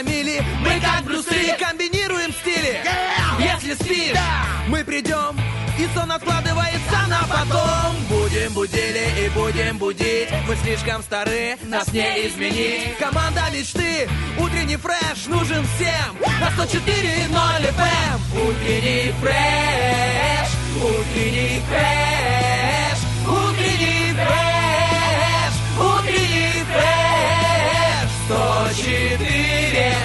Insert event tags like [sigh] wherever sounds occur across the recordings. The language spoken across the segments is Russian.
Наши голоса слышно за мили Мы как Брюсы комбинируем стили. Если спишь, мы придем и сон откладывается на потом. Будем будили и будем будить. Мы слишком стары, нас не изменить. Команда мечты, утренний фреш нужен всем. На 104.0 FM Утренний фреш, утренний фреш Утренний фреш, утренний фреш. 104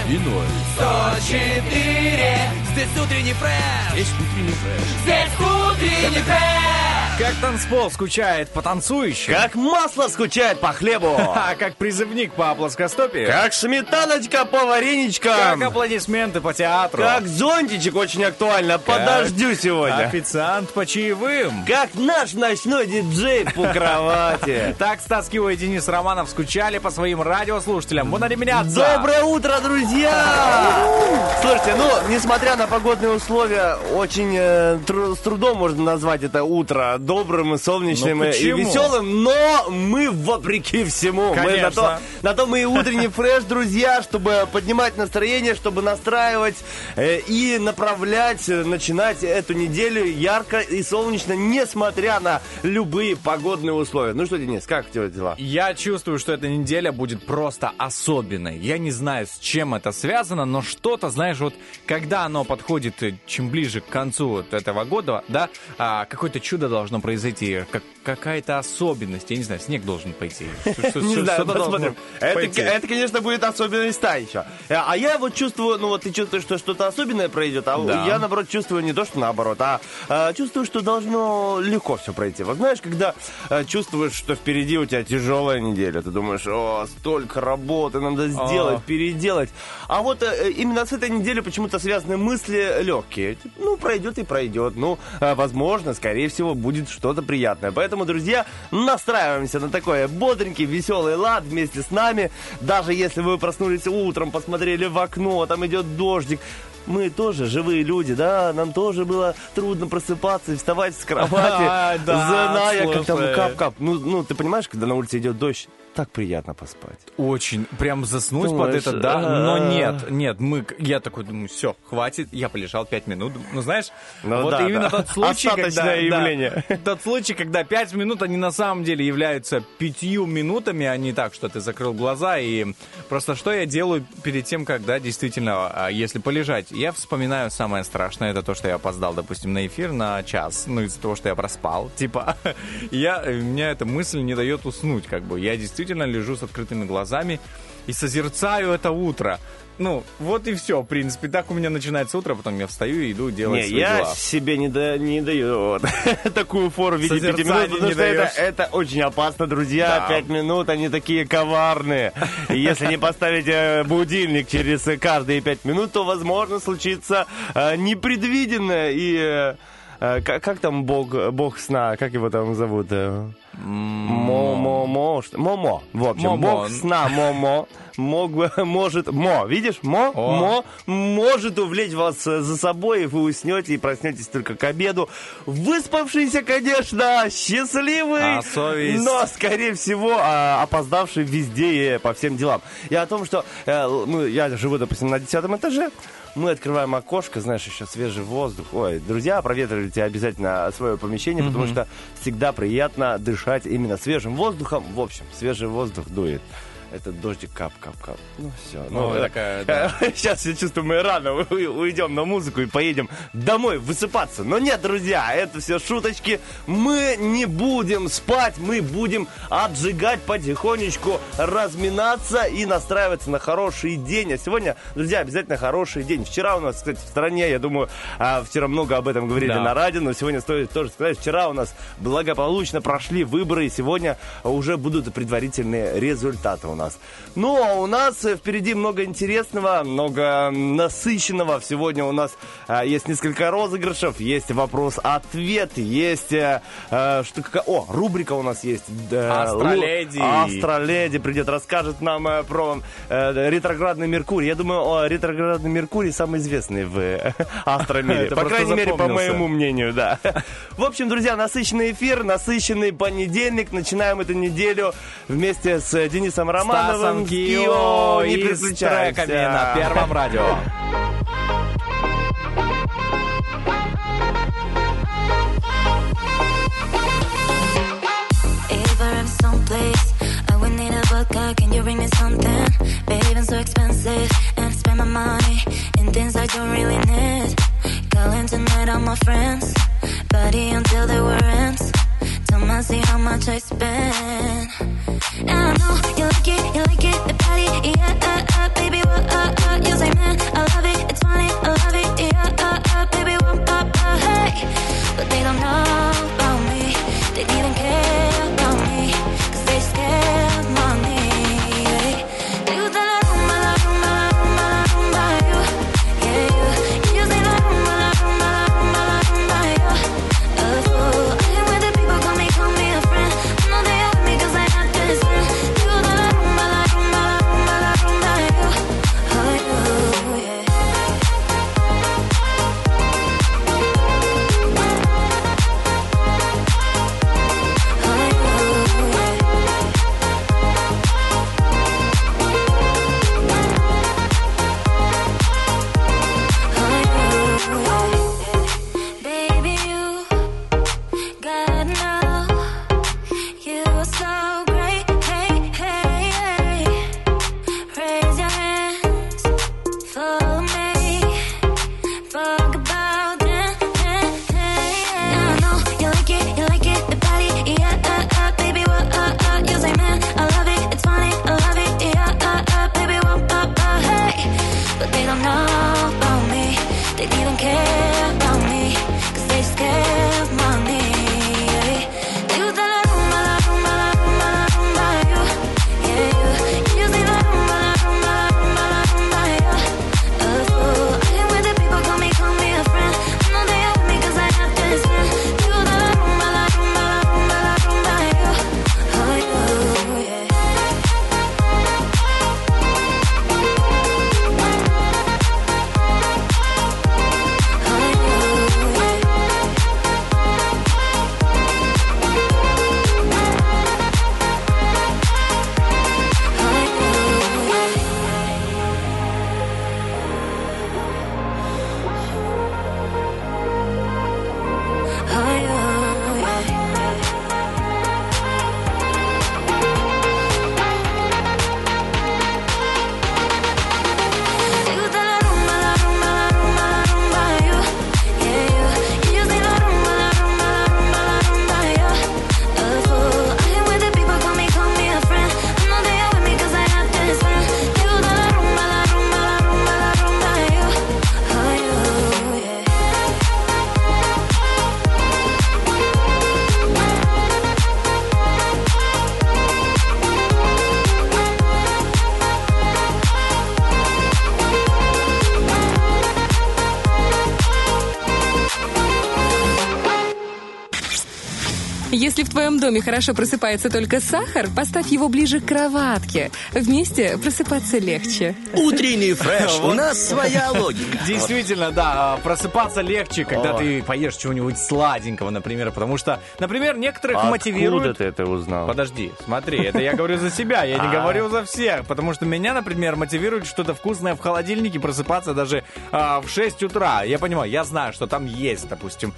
И ноль. 104 Здесь утренний фреш Есть утренний фреш. Здесь утренний фреш Как танцпол скучает по танцующим. Как масло скучает по хлебу. [laughs] А как призывник по плоскостопию. Как сметаночка по вареничкам. Как аплодисменты по театру. Как зонтичек очень актуально. Подождю сегодня. Официант по чаевым. Как наш ночной диджей по [laughs] кровати. Так Стас Кио и Денис Романов скучали по своим радиослушателям. Буду меняться. Доброе утро, друзья! [laughs] Слушайте, ну, несмотря на погодные условия, очень э, тру- с трудом можно назвать это утро добрым и солнечным Ну, и- и веселым, но мы вопреки всему. Мы на, Конечно. то, на то мы и утренний фреш, друзья, чтобы поднимать настроение, чтобы настраивать э, и направлять, э, начинать эту неделю ярко и солнечно, несмотря на любые погодные условия. Ну что, Денис, как у тебя дела? Я чувствую, что эта неделя будет просто особенной. Я не знаю, с чем это связано, но что-то, знаешь, вот когда оно подходит, э, чем ближе к концу вот этого года, да, а, какое-то чудо должно произойти, как, какая-то особенность. Я не знаю, снег должен пойти. [laughs] Не знаю, должно посмотрим. Это, конечно, будет особенность та еще. А а я вот чувствую, ну вот ты чувствуешь, что что-то особенное пройдет, а я, наоборот, чувствую не то, что наоборот, а, а, чувствую, что должно легко все пройти. Вот знаешь, когда а, чувствуешь, что впереди у тебя тяжелая неделя, ты думаешь, о, столько работы надо сделать, А. переделать. А вот э, именно с этой неделей почему-то связаны мысли легкие. Ну, пройдет и пройдет. Ну, возможно, скорее всего, будет что-то приятное. Поэтому, друзья, настраиваемся на такой бодренький, веселый лад вместе с нами. Даже если вы проснулись утром, посмотрели в окно, там идет дождик. Мы тоже живые люди, да, нам тоже было трудно просыпаться и вставать с кровати, [laughs] зная, как там кап-кап. Ну, ну, ты понимаешь, когда на улице идет дождь, так приятно поспать. Очень. Прям заснуть Думаешь, под это, да. Но а. нет, нет, мы, я такой думаю, все, хватит. Я полежал пять минут. Ну, знаешь, Ну вот да, именно да. тот случай, когда... Остаточное да, явление. тот случай, когда пять минут, они на самом деле являются пятью минутами, а не так, что ты закрыл глаза. И просто что я делаю перед тем, как, да, действительно, а, если полежать, я вспоминаю самое страшное, это то, что я опоздал, допустим, на эфир на час, ну, из-за того, что я проспал. Типа, [laughs] я, меня эта мысль не дает уснуть, как бы. Я действительно лежу с открытыми глазами и созерцаю это утро. Ну, вот и все, в принципе. Так у меня начинается утро, потом я встаю и иду делать Не, свои я дела. себе не, да, не даю вот [laughs] такую фору в виде пяти минут, потому что это, это очень опасно, друзья. Да. Пять минут, они такие коварные. И если не поставить э, будильник через каждые пять минут, то, возможно, случится э, непредвиденное. И э, э, как, как там бог, бог сна, как его там зовут? э? Мо-мо-мо, что- Момо. В общем, Момо. бог сна Момо мог бы, [laughs] может, Мо, видишь, Мо, О. Мо может увлечь вас за собой, и вы уснете и проснетесь только к обеду. Выспавшийся, конечно, счастливый, А совесть? но, скорее всего, а, опоздавший везде и по всем делам. И о том, что э, я живу, допустим, на десятом этаже, мы открываем окошко, знаешь, еще свежий воздух. Ой, друзья, проветривайте обязательно свое помещение, потому что всегда приятно дышать именно свежим воздухом. В общем, свежий воздух дует. Этот дождик кап-кап-кап. Ну, все. Ну, э, такая, [laughs] да. Сейчас я чувствую, мы рано уйдем на музыку и поедем домой высыпаться. Но нет, друзья, это все шуточки. Мы не будем спать, мы будем отжигать потихонечку, разминаться и настраиваться на хороший день. А сегодня, друзья, обязательно хороший день. Вчера у нас, кстати, в стране, я думаю, а, вчера много об этом говорили Да. на радио, но сегодня стоит тоже сказать, вчера у нас благополучно прошли выборы, и сегодня уже будут предварительные результаты у нас. Ну, а у нас э, впереди много интересного, много насыщенного. Сегодня у нас а, есть несколько розыгрышев, есть вопрос-ответ, есть... э, э, что, какая- о, рубрика у нас есть. да, Астроледи. Астроледи придет, расскажет нам э, про э, ретроградный Меркурий. Я думаю, о, ретроградный Меркурий самый известный в э, астромире. По крайней мере, по моему мнению, да. В общем, друзья, насыщенный эфир, насыщенный понедельник. Начинаем эту неделю вместе с э, Денисом Романовым. Романовым Кио Не и с переключайся. треками на Первом радио. If I am someplace, I would need a vodka. Can you bring me something? Babe, I'm so expensive and spend my money in things I don't really need. Calling tonight on my friends, party until the war ends. Tell me see how much I spend. And I know you like it, you like it, the party, yeah, uh, uh, baby, what, uh, uh, you say, man, I love it, доме хорошо просыпается только сахар, поставь его ближе к кроватке. Вместе просыпаться легче. Утренний фреш. [laughs] У нас своя логика. Действительно, да, просыпаться легче, когда ты поешь чего-нибудь сладенького, например, потому что, например, некоторых Откуда мотивируют... ты это узнал? Подожди, смотри, это я говорю за себя, я не А. говорю за всех, потому что меня, например, мотивирует что-то вкусное в холодильнике просыпаться даже а, в 6 утра. Я понимаю, я знаю, что там есть, допустим,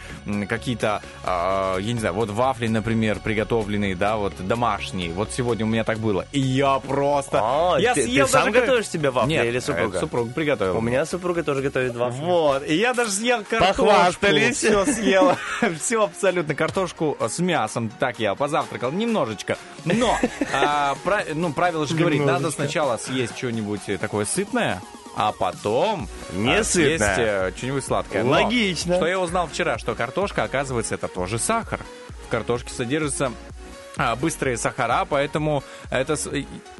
какие-то, а, я не знаю, вот вафли, например, приготовленные, да, вот домашние. Вот сегодня у меня так было. И я просто... А, я ты- ты съел сам даже как- готовишь себе вафли Нет, или супруга? это супруга приготовила. У меня супруга тоже готовит вафли. Вот, и я даже съел картошку. Похвастались. [laughs] Все съел. [laughs] Все абсолютно. Картошку с мясом. Так я позавтракал немножечко. Но, а, пра- ну, правило же говорит, надо сначала съесть что-нибудь такое сытное, а потом Не а, сытное. съесть э, что-нибудь сладкое. Но Логично. Что я узнал вчера, что картошка, оказывается, это тоже сахар. В картошке содержится а, быстрые сахара, поэтому это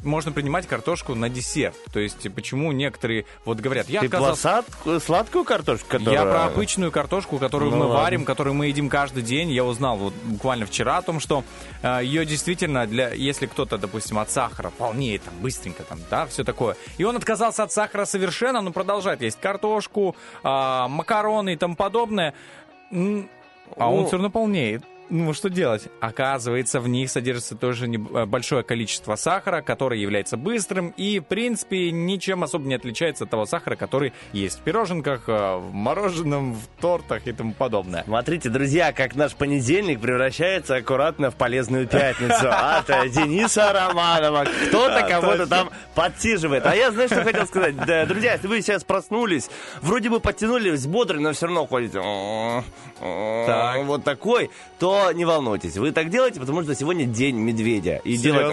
можно принимать картошку на десерт. То есть почему некоторые вот говорят, я Ты отказался пласад- сладкую картошку, которая... я про обычную картошку, которую Ну мы ладно. варим, которую мы едим каждый день. Я узнал вот буквально вчера о том, что э, ее действительно для, если кто-то, допустим, от сахара полнеет там быстренько там, да, все такое. И он отказался от сахара совершенно, но продолжает есть картошку, а, макароны и тому подобное. А он Ну, все равно полнеет. Ну что делать? Оказывается, в них содержится тоже э, большое количество сахара, который является быстрым и, в принципе, ничем особо не отличается от того сахара, который есть в пироженках, э, в мороженом, в тортах и тому подобное. Смотрите, друзья, как наш понедельник превращается аккуратно в полезную пятницу [laughs] от э, Дениса Романова. Кто-то кого-то там подсиживает. А я, знаешь, что хотел сказать? Друзья, если вы сейчас проснулись, вроде бы подтянулись бодрые, но все равно ходите вот такой, то не волнуйтесь. Вы так делаете, потому что сегодня день медведя. И делать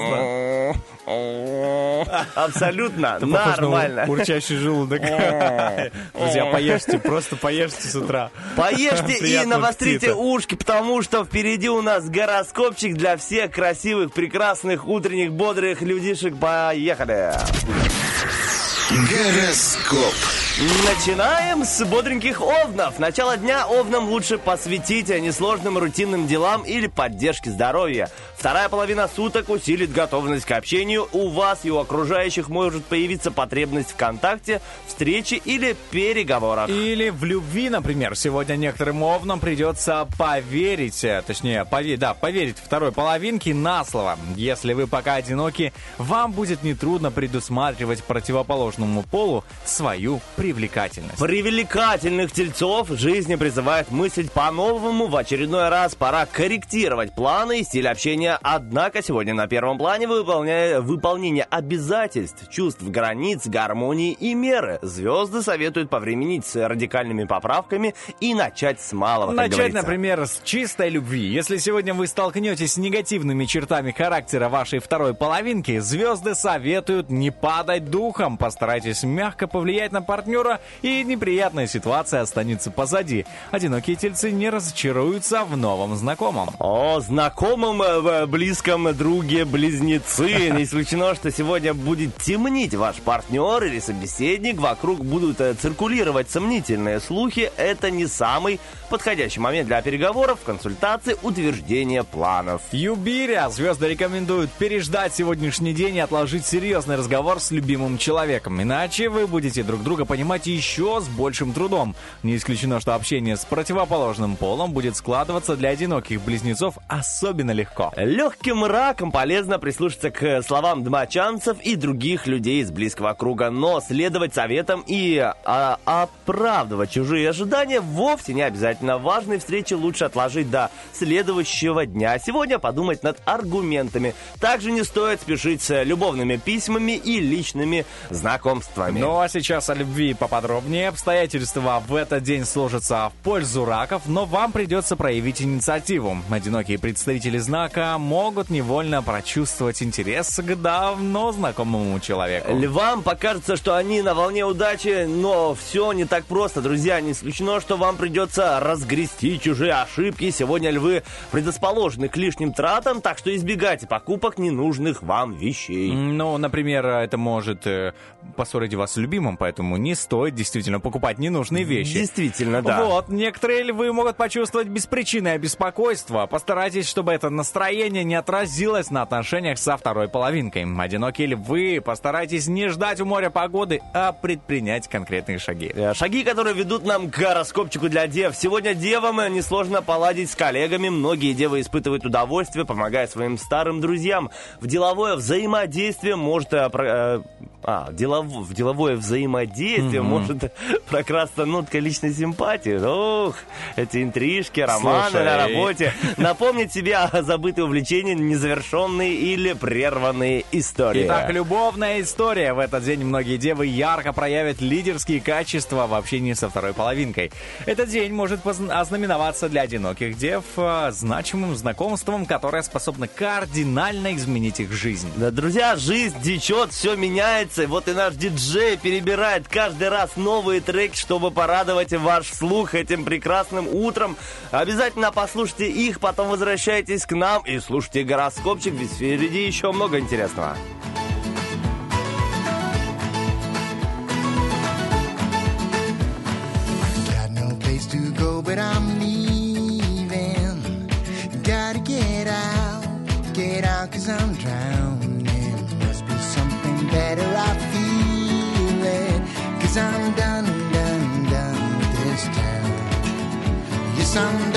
[laughs] абсолютно нормально. Урчащий желудок. [laughs] Друзья, поешьте, просто поешьте с утра. Поешьте и навострите ушки, потому что впереди у нас гороскопчик для всех красивых, прекрасных, утренних, бодрых людишек. Поехали! Гороскоп. Начинаем с бодреньких овнов. Начало дня овнам лучше посвятить несложным рутинным делам или поддержке здоровья. Вторая половина суток усилит готовность к общению. У вас и у окружающих может появиться потребность в контакте, встрече или переговорах. Или в любви, например. Сегодня некоторым овнам придется поверить, э, точнее, поверить, да, поверить второй половинке на слово. Если вы пока одиноки, вам будет нетрудно предусматривать противоположному полу свою привлекательность. Привлекательных тельцов жизни призывает мыслить по-новому. В очередной раз пора корректировать планы и стиль общения. Однако сегодня на первом плане выполня- выполнение обязательств, чувств, границ, гармонии и меры. Звезды советуют повременить с радикальными поправками и начать с малого, Начать, говорится. например, с чистой любви. Если сегодня вы столкнетесь с негативными чертами характера вашей второй половинки, звезды советуют не падать духом. Постарайтесь мягко повлиять на партнера, и неприятная ситуация останется позади. Одинокие тельцы не разочаруются в новом знакомом. О, знакомым, э, близком друге, близнецы. Не исключено, что сегодня будет темнить ваш партнер или собеседник. Вокруг будут э, циркулировать сомнительные слухи. Это не самый подходящий момент для переговоров, консультаций, утверждения планов. Юбиря. Звезды рекомендуют переждать сегодняшний день и отложить серьезный разговор с любимым человеком. Иначе вы будете друг друга понимать еще с большим трудом. Не исключено, что общение с противоположным полом будет складываться для одиноких близнецов особенно легко. Легким раком полезно прислушаться к словам дмочанцев и других людей из близкого круга, но следовать советам и а, оправдывать чужие ожидания вовсе не обязательно. Важные встречи лучше отложить до следующего дня. Сегодня подумать над аргументами. Также не стоит спешить с любовными письмами и личными знакомствами. Ну а сейчас о любви поподробнее. Обстоятельства в этот день сложатся в пользу раков, но вам придется проявить инициативу. Одинокие представители знака могут невольно прочувствовать интерес к давно знакомому человеку. Львам покажется, что они на волне удачи, но все не так просто, друзья. Не исключено, что вам придется разгрести чужие ошибки. Сегодня львы предрасположены к лишним тратам, так что избегайте покупок ненужных вам вещей. Ну, например, это может э, поссорить вас с любимым, поэтому не стоит действительно покупать ненужные вещи. Действительно, да. Вот, некоторые львы могут почувствовать беспричинное беспокойство. Постарайтесь, чтобы это настроение не отразилось на отношениях со второй половинкой. Одинокие львы, постарайтесь не ждать у моря погоды, а предпринять конкретные шаги. Э, Шаги, которые ведут нам к гороскопчику для дев. Сегодня девам э, несложно поладить с коллегами. Многие девы испытывают удовольствие, помогая своим старым друзьям. В деловое взаимодействие может... э, э, а, делов- в деловое взаимодействие может [laughs] прокрасться нотка личной симпатии. Ох, эти интрижки, романы Слушай. на работе. [laughs] Напомнить себе о забытые увлечения, незавершенные или прерванные истории. Итак, любовная история. В этот день многие девы ярко проявят лидерские качества в общении со второй половинкой. Этот день может ознаменоваться для одиноких дев э, значимым знакомством, которое способно кардинально изменить их жизнь. Да, друзья, жизнь течет, все меняется. Вот и наш диджей перебирает каждый раз новые треки, чтобы порадовать ваш слух этим прекрасным утром. Обязательно послушайте их, потом возвращайтесь к нам и слушайте гороскопчик, ведь впереди еще много интересного. I'm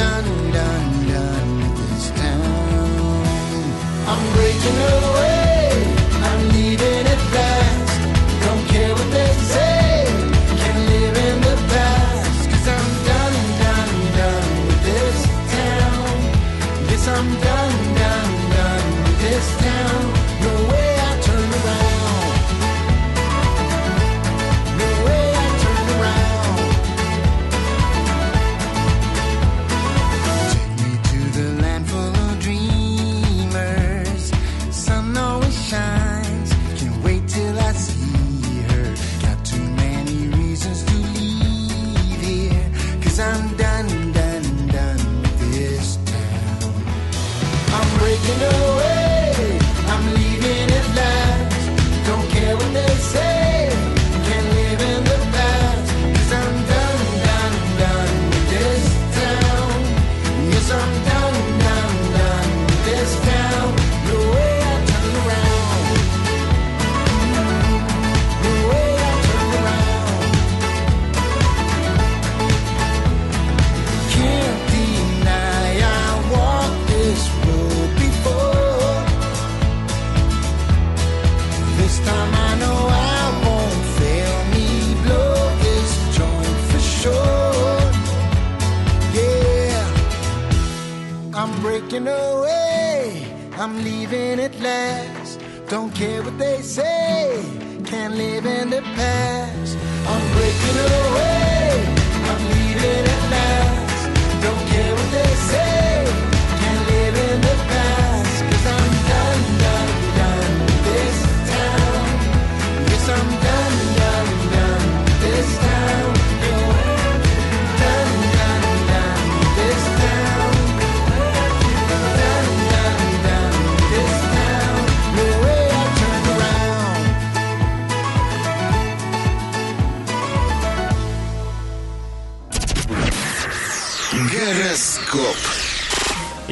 I'm breaking away. I'm leaving at last. Don't care what they say. Can't live in the past. I'm breaking away.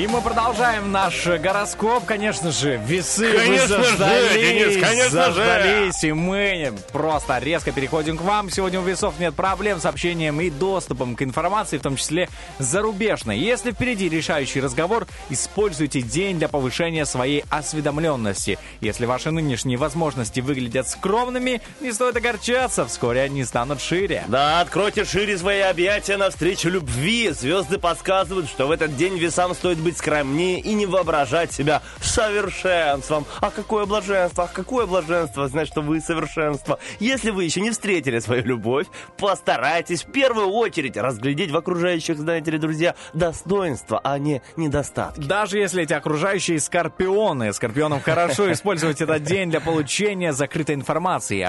И мы продолжаем наш гороскоп. Конечно же, весы Конечно вы же, заждались, Денис, конечно же. заждались, и мы просто резко переходим к вам. Сегодня у весов нет проблем с общением и доступом к информации, в том числе зарубежной. Если впереди решающий разговор, используйте день для повышения своей осведомленности. Если ваши нынешние возможности выглядят скромными, не стоит огорчаться, вскоре они станут шире. Да, откройте шире свои объятия навстречу любви. Звезды подсказывают, что в этот день весам стоит быть скромнее и не воображать себя совершенством. А какое блаженство, а какое блаженство знать, что вы совершенство. Если вы еще не встретили свою любовь, постарайтесь в первую очередь разглядеть в окружающих, знаете ли, друзья, достоинства, а не недостатки. Даже если эти окружающие скорпионы, скорпионам хорошо [laughs] использовать этот день для получения закрытой информации.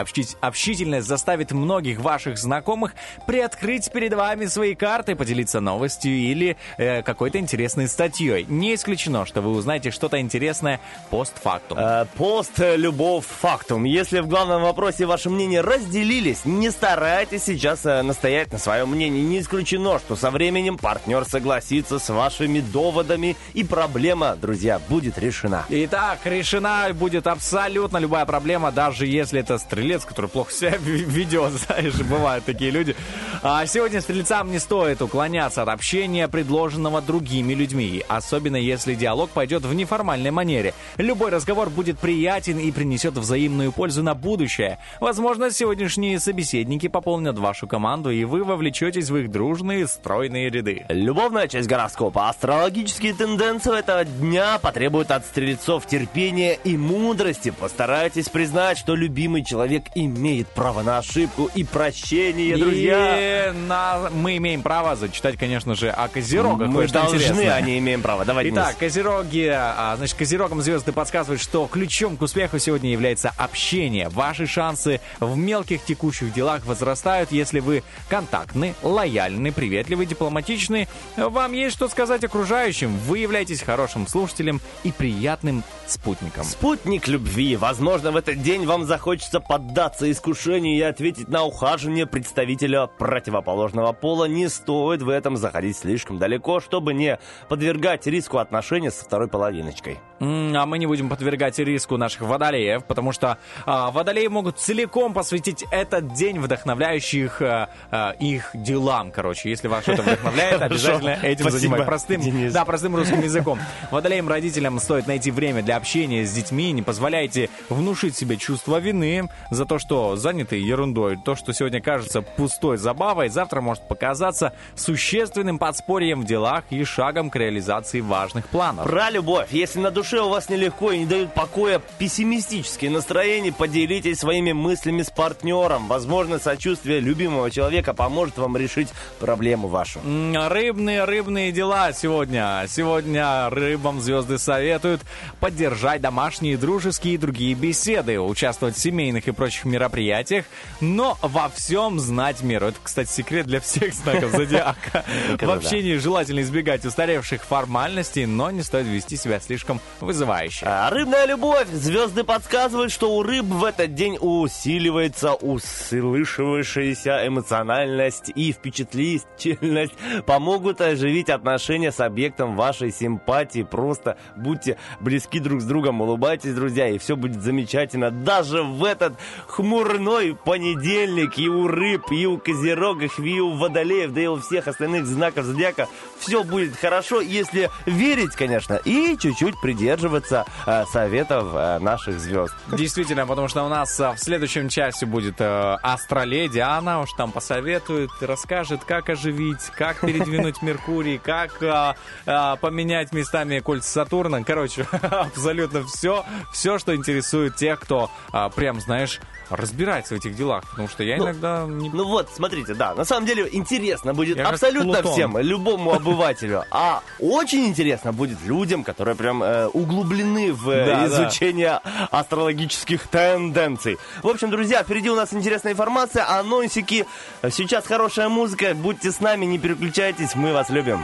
Общительность заставит многих ваших знакомых приоткрыть перед вами свои карты, поделиться новостью или э, какой-то интересной статьей. Не исключено, что вы узнаете что-то интересное постфактум. Э, Пост «Любовь фактум». Если в главном вопросе ваши мнения разделились, не старайтесь сейчас э, настоять на своем мнении. Не исключено, что со временем партнер согласится с вашими доводами, и проблема, друзья, будет решена. Итак, решена будет абсолютно любая проблема, даже если это стрелец, который плохо себя ведет, [laughs] знаешь, бывают такие люди. А сегодня стрельцам не стоит уклоняться от общения, предложенного другими людьми, особенно если диалог пойдет в неформальной манере. Любой разговор будет приятен и принесет взаимную пользу на будущее. Возможно, сегодняшние собеседники пополнят вашу команду, и вы вовлечетесь в их дружные, стройные ряды. Любовная часть гороскопа. Астрологические тенденции этого дня потребуют от стрельцов терпения и мудрости. Постарайтесь признать, что любимый человек имеет право на ошибку и прощение, друзья. И на- мы имеем право зачитать, конечно же, о Козерогах. Мы должны, а не имеем права. Давай, Денис. Итак, Козероги, а, значит, Козерогам звезды подсказывают, что ключом к успеху сегодня является общение. Ваши шансы в мелких текущих делах возрастают, если вы контактны, лояльны, приветливы, дипломатичны. Вам есть что сказать окружающим. Вы являетесь хорошим слушателем и приятным спутником. Спутник любви. Возможно, в этот день вам захочется поддаться искушению и ответить на ухаживание представителя противоположного пола. Не стоит в этом заходить слишком далеко, чтобы не подвергать подвергать риску отношения со второй половиночкой. А мы не будем подвергать риску наших водолеев, потому что а, водолеи могут целиком посвятить этот день вдохновляющих а, а, их делам. Короче, если вас что-то вдохновляет, [laughs] обязательно этим занимайтесь. Простым, да, простым русским языком. Водолеям родителям стоит найти время для общения с детьми. Не позволяйте внушить себе чувство вины за то, что заняты ерундой. То, что сегодня кажется пустой забавой, завтра может показаться существенным подспорьем в делах и шагом к реализации важных планов. Про любовь. Если на душе у вас нелегко и не дают покоя пессимистические настроения, поделитесь своими мыслями с партнером. Возможно, сочувствие любимого человека поможет вам решить проблему вашу. Рыбные, рыбные дела сегодня. Сегодня рыбам звезды советуют поддержать домашние, дружеские и другие беседы, участвовать в семейных и прочих мероприятиях, но во всем знать меру. Это, кстати, секрет для всех знаков [laughs] зодиака. В общении желательно избегать устаревших формальностей, но не стоит вести себя слишком вызывающе. А, Рыбная любовь. Звезды подсказывают, что у рыб в этот день усиливается услышавшаяся эмоциональность и впечатлительность. Помогут оживить отношения с объектом вашей симпатии. Просто будьте близки друг с другом, улыбайтесь, друзья, и все будет замечательно. Даже в этот хмурной понедельник и у рыб, и у козерогов, и у водолеев, да и у всех остальных знаков зодиака все будет хорошо, если верить, конечно, и чуть-чуть придерживаться э, советов э, наших звезд. Действительно, потому что у нас а, в следующем часе будет э, астроледи. Она уж там посоветует, расскажет, как оживить, как передвинуть [laughs] Меркурий, как а, а, поменять местами кольца Сатурна. Короче, [laughs] абсолютно все, все, что интересует тех, кто а, прям, знаешь, разбирается в этих делах. Потому что я Ну, иногда не Ну вот, смотрите, да, на самом деле интересно будет Я абсолютно всем, любому обывателю. А очень интересно будет людям, которые прям э, углублены в э, Да, да. изучение астрологических тенденций. В общем, друзья, впереди у нас интересная информация, анонсики. Сейчас хорошая музыка, будьте с нами, не переключайтесь, мы вас любим.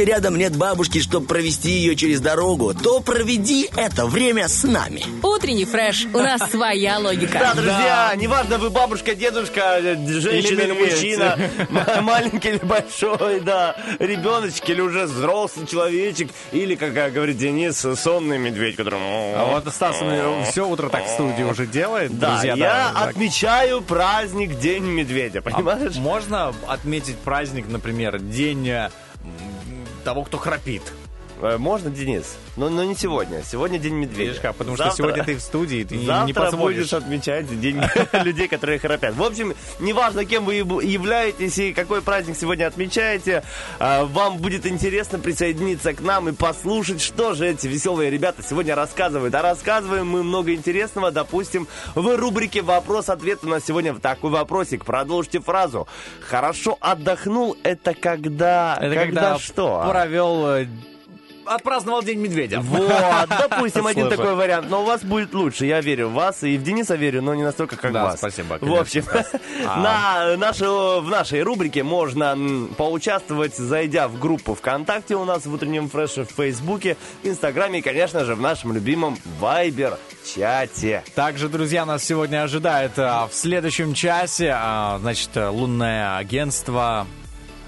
Если рядом нет бабушки, чтобы провести ее через дорогу, то проведи это время с нами. Утренний фреш. У нас [laughs] своя Да, логика. друзья, неважно, вы бабушка, дедушка, женщина или, мужчина, маленький или большой, да, ребеночек или уже взрослый человечек, или, как говорит Денис, сонный медведь, который... А вот Стас все утро так в студии уже делает, Да, друзья. я отмечаю праздник День медведя, А понимаешь? можно отметить праздник, например, день того, кто храпит? Э, Можно, Денис? Но, но не сегодня. Сегодня День медведя. Как? Потому что Завтра- сегодня ты в студии, ты Завтра не позволишь. будешь отмечать День [laughs] людей, которые храпят. В общем, неважно, кем вы являетесь и какой праздник сегодня отмечаете, а, вам будет интересно присоединиться к нам и послушать, что же эти веселые ребята сегодня рассказывают. А рассказываем мы много интересного, допустим, в рубрике «Вопрос-ответ» у нас сегодня такой вопросик. Продолжите фразу. «Хорошо отдохнул» — это когда... Это когда, когда что? провел... Отпраздновал День Медведя. Вот, допустим, один Слушай. такой вариант. Но у вас будет лучше, я верю в вас. И в Дениса верю, но не настолько, как Да, в вас. спасибо, В общем, А. на нашу, в нашей рубрике можно поучаствовать, зайдя в группу ВКонтакте у нас в утреннем фреше, в Фейсбуке, Инстаграме и, конечно же, в нашем любимом Вайбер-чате. Также, друзья, нас сегодня ожидает а, в следующем часе, а, значит, э, лунное агентство.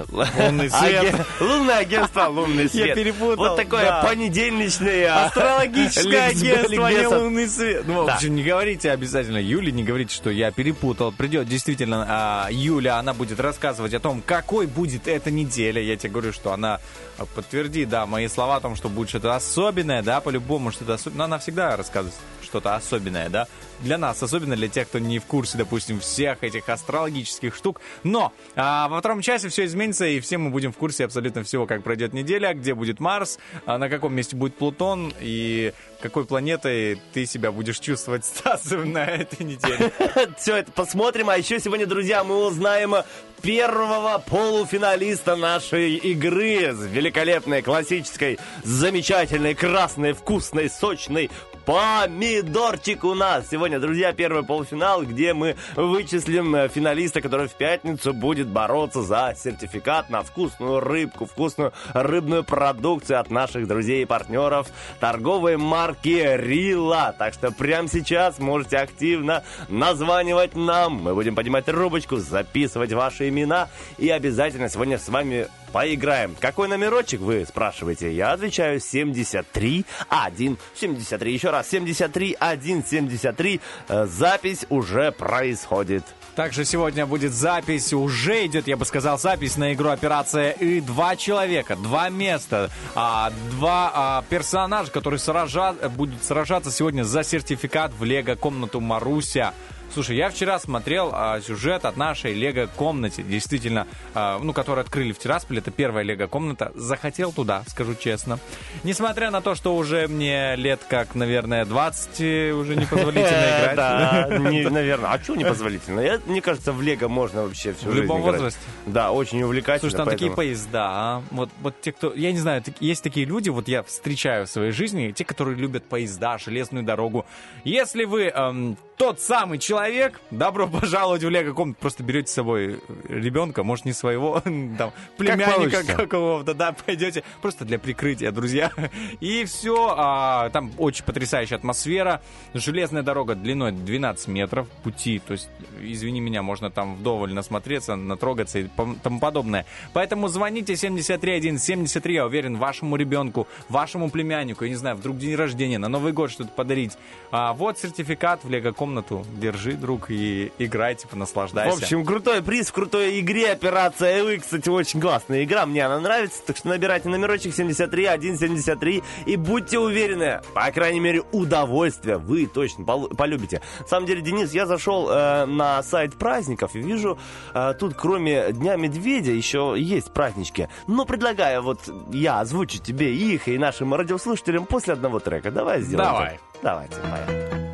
Лунный свет. Аген- Лунное агентство «Лунный свет». перепутал, Вот такое да. понедельничное... Астрологическое ликбез- агентство, не лунный свет. Ну, в Да. общем, не говорите обязательно Юле, не говорите, что я перепутал. Придет действительно а, Юля, она будет рассказывать о том, какой будет эта неделя. Я тебе говорю, что она а, подтвердит, да, мои слова о том, что будет что-то особенное, да, по-любому что-то особенное. Но она всегда рассказывает что-то особенное, да. Для нас, особенно для тех, кто не в курсе, допустим, всех этих астрологических штук. Но а, во втором часе все изменится, и все мы будем в курсе абсолютно всего, как пройдет неделя, где будет Марс, а, на каком месте будет Плутон, и какой планетой ты себя будешь чувствовать, [laughs] Стас, на этой неделе. [laughs] Все это посмотрим. А еще сегодня, друзья, мы узнаем первого полуфиналиста нашей игры. с Великолепной, классической, замечательной, красной, вкусной, сочной помидорчик у нас. Сегодня, друзья, первый полуфинал, где мы вычислим э, финалиста, который в пятницу будет бороться за сертификат на вкусную рыбку, вкусную рыбную продукцию от наших друзей и партнеров торговой марки Рила. Так что прямо сейчас можете активно названивать нам. Мы будем поднимать трубочку, записывать ваши имена и обязательно сегодня с вами поиграем. Какой номерочек вы спрашиваете? Я отвечаю 73 1 73. Еще раз 73 1 73. Э, Запись уже происходит. Также сегодня будет запись, уже идет, я бы сказал, запись на игру «Операция И». Два человека, два места, а, два а, персонажа, которые сража- будут сражаться сегодня за сертификат в Лего-комнату Маруся. Слушай, я вчера смотрел а, сюжет от нашей Лего-комнате, действительно, а, ну, которую открыли в Тирасполе, это первая Лего-комната. Захотел туда, скажу честно. Несмотря на то, что уже мне лет как, наверное, 20 э, уже непозволительно [laughs] играть. Да, [laughs] наверное. А что непозволительно? Мне кажется, в Лего можно вообще всю В любом возрасте. Да, очень увлекательно. Слушай, там такие поезда, а? Вот, вот те, кто... Я не знаю, есть такие люди, вот я встречаю в своей жизни, те, которые любят поезда, железную дорогу. Если вы эм, тот самый человек, добро пожаловать в Лего-комнату. Просто берете с собой ребенка, может, не своего, [laughs] там, племянника получится. какого-то, да, пойдете. Просто для прикрытия, друзья. [laughs] И все, там очень потрясающая атмосфера. Железная дорога длиной 12 метров пути, то есть, извини меня, можно там вдоволь насмотреться, натрогаться и тому подобное. Поэтому звоните 73173, я уверен, вашему ребенку, вашему племяннику, я не знаю, вдруг день рождения, на Новый год что-то подарить. А вот сертификат в лего-комнату, держи, друг, и играйте, понаслаждайся. В общем, крутой приз в крутой игре. Операция L, кстати, очень классная игра. Мне она нравится. Так что набирайте номерочек 73 173 и будьте уверены, по крайней мере, удовольствие вы точно полюбите. На самом деле, Денис, я зашел э, на сайт праздников и вижу, э, тут кроме Дня Медведя еще есть празднички. Но предлагаю вот я озвучу тебе их и нашим радиослушателям после одного трека. Давай сделаем. Давай. так? Давайте, поехали.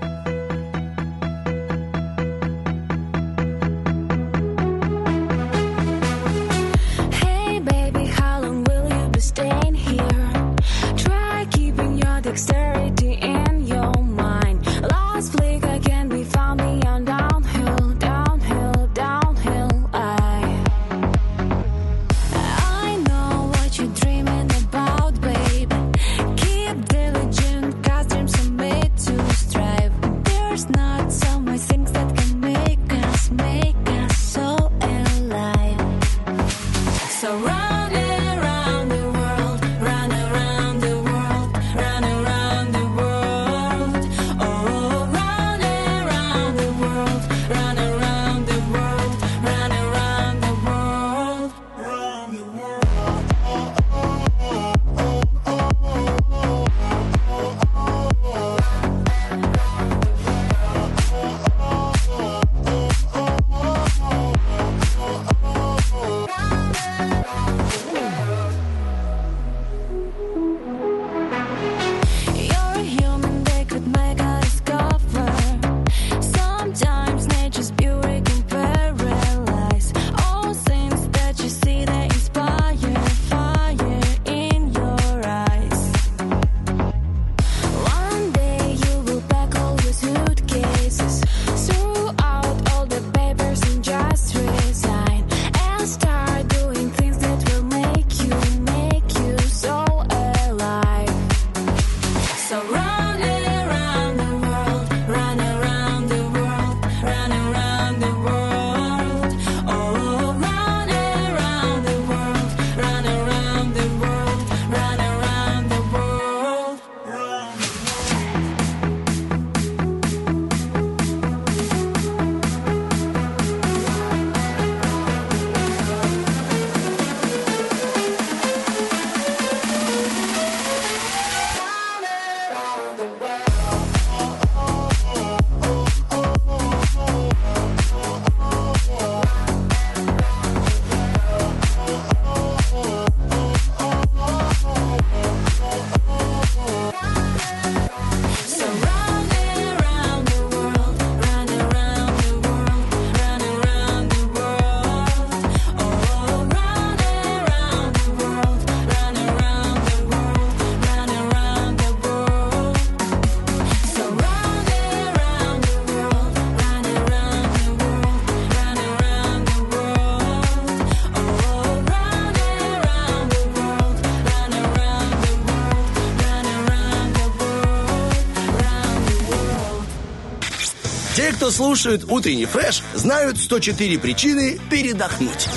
Кто слушает утренний фреш, знают 104 причины передохнуть.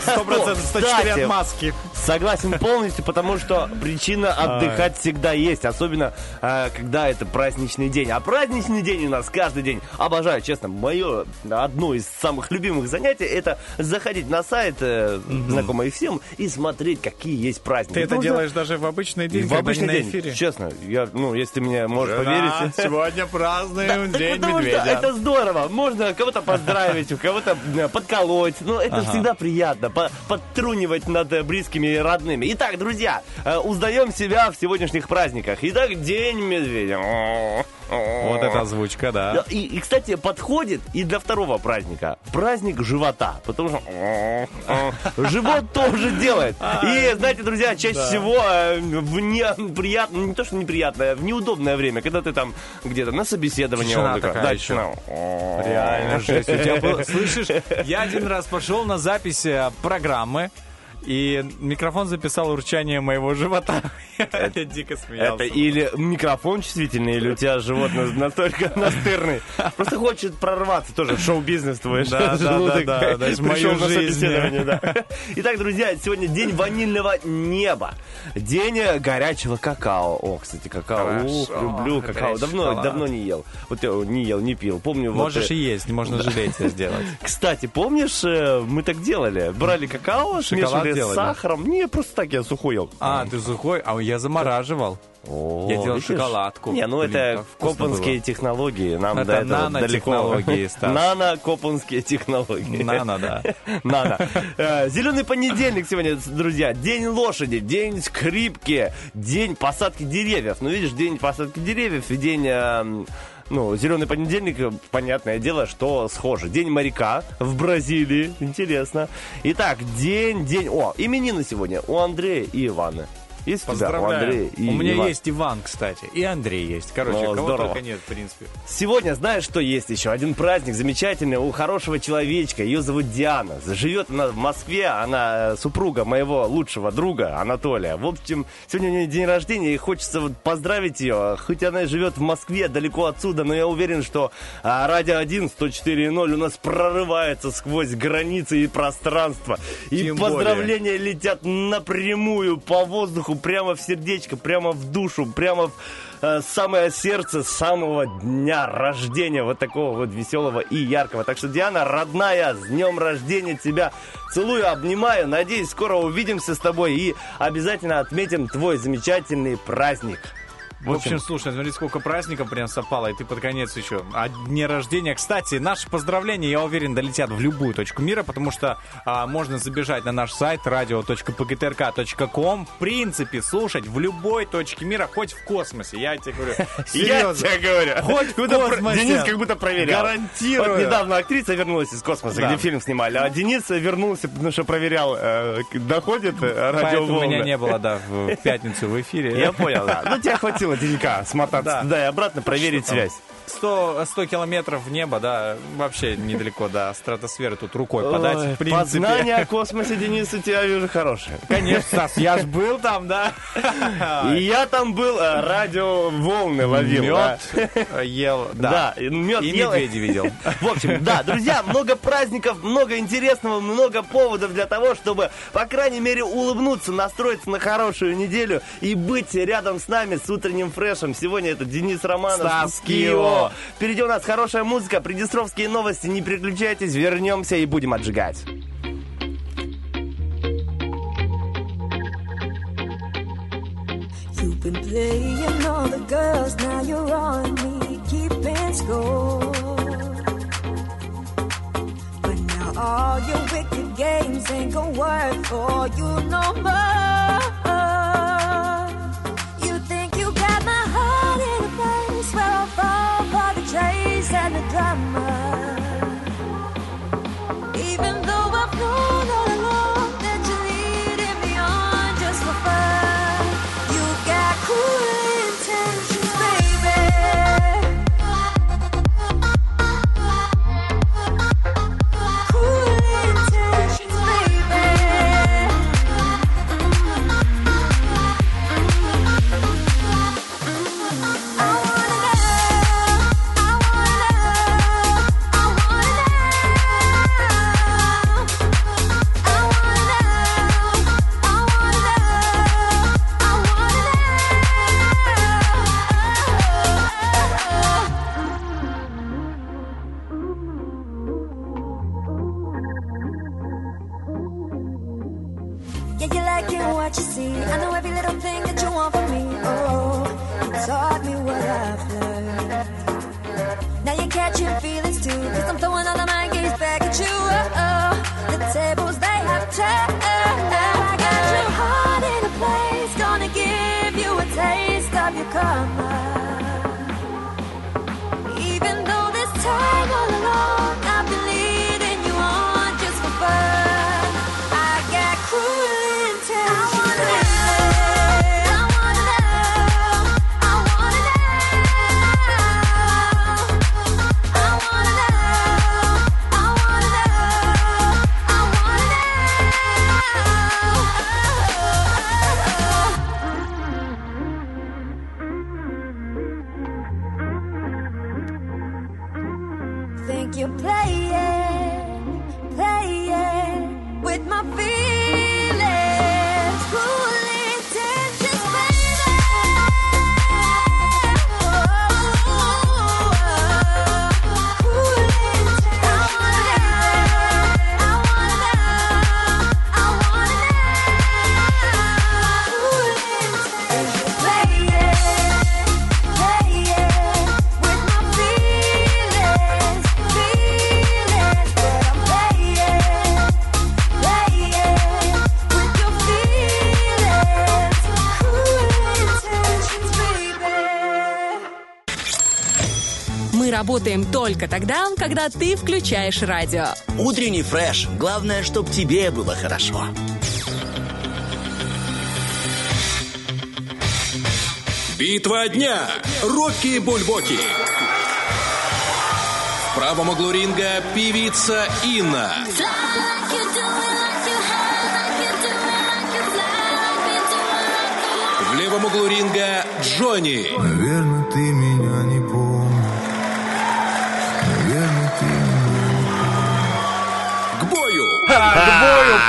Сто процентов 104 Кстати, отмазки. Согласен полностью, потому что причина отдыхать всегда есть, особенно э, когда это праздничный день. А праздничный день у нас каждый день. Обожаю, честно, мое одно из самых любимых занятий это заходить на сайт, э, знакомый всем, и смотреть, какие есть праздники. Ты это что делаешь даже в обычный день, в когда обычный день, эфире? честно, я, ну, если ты мне можешь поверить. [laughs] сегодня празднуем День медведя. это здорово. Можно кого-то поздравить, у кого-то э, подколоть. Ну, это всегда приятно. по- Подтрунивать над э, близкими и родными. Итак, друзья, э, узнаем себя в сегодняшних праздниках. Итак, День медведя. Вот эта озвучка, Да, да. И, и, кстати, подходит и для второго праздника. Праздник живота. Потому что [laughs] живот тоже делает. И, знаете, друзья, чаще всего э, в неприятное, не то что неприятное, в неудобное время, когда ты там где-то на собеседовании. Тишина такая да, еще. Реально [laughs] жесть. Слышишь, я один раз пошел на запись э, программы, и микрофон записал урчание моего живота. [laughs] Я дико смеялся. Это или микрофон чувствительный, или у тебя живот на- настолько [laughs] настырный. Просто хочет прорваться тоже в шоу-бизнес твой. Да, да, желудок да, да, да, пришел на собеседование. [laughs] Итак, друзья, сегодня день ванильного неба. День э, горячего какао. О, кстати, какао. Ух, люблю какао. Давно, давно не ел. Вот я не ел, не пил. Помню, Можешь э, и есть, можно жалеть сделать. Кстати, помнишь, э, мы так делали? Брали какао, Шоколад смешивали с сахаром. Не, просто так я сухой ел. А, ты сухой? А я замораживал. О, Я делал видишь? шоколадку. Не, ну Блин, это копанские было. технологии. Нам Это до этого нанотехнологии, [laughs] далеко. Нано-копанские технологии. Нано, да. [laughs] Нано. Э, Зеленый понедельник сегодня, друзья. День лошади, день скрипки, день посадки деревьев. Ну, видишь, день посадки деревьев и день... ну, зеленый понедельник, э, понятное дело, что схоже. День моряка в Бразилии. Интересно. Итак, день, день... О, именины сегодня у Андрея и Ивана. Есть у тебя? У Андрея и У меня Ивана. есть Иван, кстати. И Андрей есть. Короче, Ну, кого здорово. только нет, в принципе. Сегодня, знаешь, что есть еще? Один праздник замечательный у хорошего человечка. Ее зовут Диана. Живет она в Москве. Она э, супруга моего лучшего друга Анатолия. В общем, сегодня у нее день рождения, и хочется вот поздравить ее. Хоть она и живет в Москве, далеко отсюда, но я уверен, что а, Радио 1 104.0 у нас прорывается сквозь границы и пространство. И Тем более. поздравления летят напрямую по воздуху, прямо в сердечко, прямо в душу, прямо в э, самое сердце самого дня рождения, вот такого вот веселого и яркого. Так что, Диана, родная, с днем рождения тебя целую, обнимаю. Надеюсь, скоро увидимся с тобой и обязательно отметим твой замечательный праздник. В общем, слушай, смотри, сколько праздников прям совпало, и ты под конец еще. А дне рождения, кстати, наши поздравления, я уверен, долетят в любую точку мира, потому что а, можно забежать на наш сайт radio.pgtrk.com, в принципе, слушать в любой точке мира, хоть в космосе. Я тебе говорю. [laughs] Я тебе говорю. Хоть в космосе. Денис как будто проверял. Гарантирую. Вот недавно актриса вернулась из космоса, где фильм снимали, а Денис вернулся, потому что проверял, э, доходит э, Поэтому радиоволны. меня не было, да, в пятницу в эфире. Я понял, да. Ну, тебе хватило денька смотаться Да. туда и обратно, проверить связь. 100, 100 километров в небо, да, вообще недалеко до стратосферы тут рукой подать, Ой, в принципе. Познание о космосе, Денис, у тебя вижу хорошее. Конечно, я ж был там, да. И я там был, э, радиоволны ловил. Мед ел, Да, да. мед И ел. медведя видел. В общем, да, друзья, много праздников, много интересного, много поводов для того, чтобы, по крайней мере, улыбнуться, настроиться на хорошую неделю и быть рядом с нами с утренним фрешем. Сегодня это Денис Романов, Стас Кио. Кио. Впереди у нас хорошая музыка, приднестровские новости. Не переключайтесь, вернемся и будем отжигать. You've been playing all the girls, now you're on me, keeping score. But now all your wicked games ain't gonna work for you no more. Работаем только тогда, когда ты включаешь радио. Утренний фреш. Главное, чтоб тебе было хорошо. Битва дня. Рокки Бульбоки. В правом углу ринга певица Инна. В левом углу ринга Джонни. Наверное, ты меня не помнишь.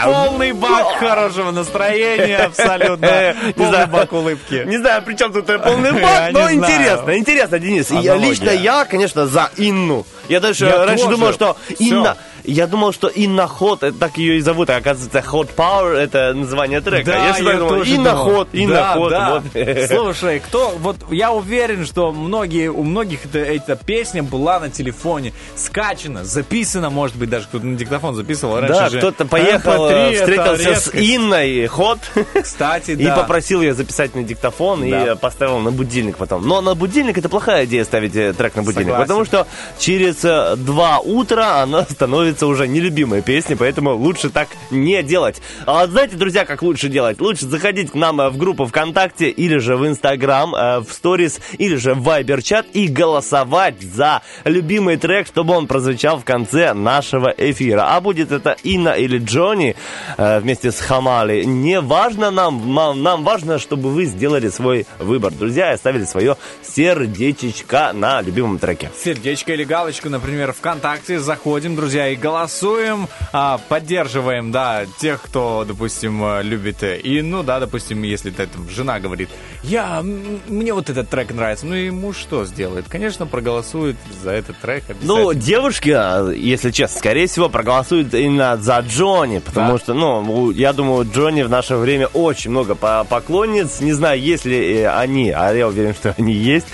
Полный бак хорошего настроения, абсолютно. Не Полный бак улыбки. Не знаю, при чем тут полный [laughs] Я бак, но интересно, интересно, Денис. Лично я, конечно, за Инну. Я даже раньше думал, что. Инна... Я думал, что Инна это так ее и зовут, а оказывается Hot Power это название трека. Да, я всегда я думал, Инна. Хот, Инна да. вот. [laughs] Слушай, кто, вот я уверен, что многие, у многих это, эта песня была на телефоне, скачана, записана, может быть, даже кто-то на диктофон записывал. Раньше Да, кто-то поехал, MP3 это встретился с. Инной Хот Кстати, и да. попросил ее записать на диктофон и Да. э, поставил на будильник потом. Но на будильник это плохая идея ставить э, трек на будильник, Согласен. потому что через э, два утра она [laughs] становится уже нелюбимой песней, поэтому лучше так не делать. А знаете, друзья, как лучше делать? Лучше заходить к нам э, в группу ВКонтакте или же в Инстаграм, э, в Сторис, или же в Вайбер-чат и голосовать за любимый трек, чтобы он прозвучал в конце нашего эфира. А будет это Инна или Джонни э, вместе с Хамали, не важно нам, нам важно, чтобы вы сделали свой выбор, друзья, и оставили свое сердечечко на любимом треке. сердечко или галочку, например, ВКонтакте. Заходим, друзья, и голосуем. а, поддерживаем, да, тех, кто, допустим, э, любит э, Инну, да, допустим, если это жена говорит, я, мне вот этот трек нравится. Ну и муж что сделает? Конечно, проголосует за этот трек Ну, девушки, а, если честно, скорее всего, проголосуют именно за Джонни, потому Да. что, ну, я думаю, Джонни в наше время очень много по- поклонниц. Не знаю, есть ли э, они, а я уверен, что они есть.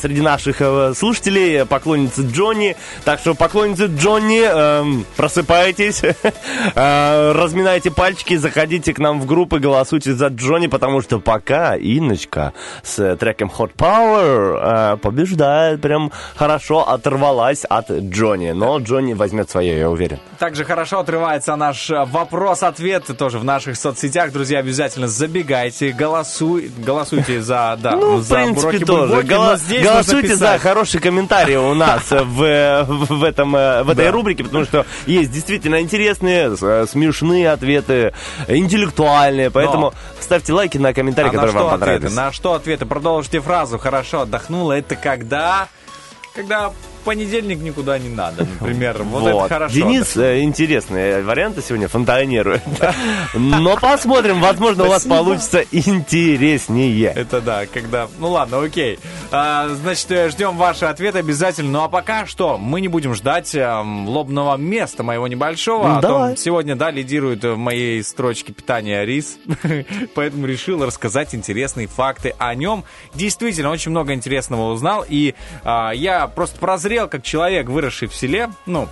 Среди наших слушателей поклонницы Джонни. Так что, поклонницы Джонни, просыпайтесь, э, [laughs] разминайте пальчики, заходите к нам в группы, голосуйте за Джонни, потому что пока Инночка с треком Hot Power э, побеждает, прям хорошо оторвалась от Джонни. Но Джонни возьмет свое, я уверен. Также хорошо отрывается наш э, вопрос-ответ тоже в наших соцсетях. Друзья, обязательно забегайте, голосуй, голосуйте за, да, Ну, в за принципе, Бураки тоже. Бульбоки, здесь Голосуйте за хороший комментарий у нас в, в, в этом, э, в этой рубрике, потому что есть действительно интересные, э, смешные ответы, интеллектуальные, поэтому ставьте лайки на комментарии, А которые вам ответы? понравились. На что ответы? Продолжите фразу. Хорошо отдохнула. Это когда? Когда понедельник никуда не надо, например. Вот, это хорошо. Денис э, интересные варианты сегодня фонтанирует. Но посмотрим, возможно, у вас получится интереснее. Это да, когда... Ну ладно, окей. А, значит, э, ждем ваши ответы обязательно. Ну а пока что, мы не будем ждать эм, лобного места моего небольшого. Ну, а то сегодня, да, лидирует в моей строчке питания рис. [laughs] Поэтому решил рассказать интересные факты о нем. Действительно, очень много интересного узнал. И а, я просто прозрел, как человек, выросший в селе. Ну,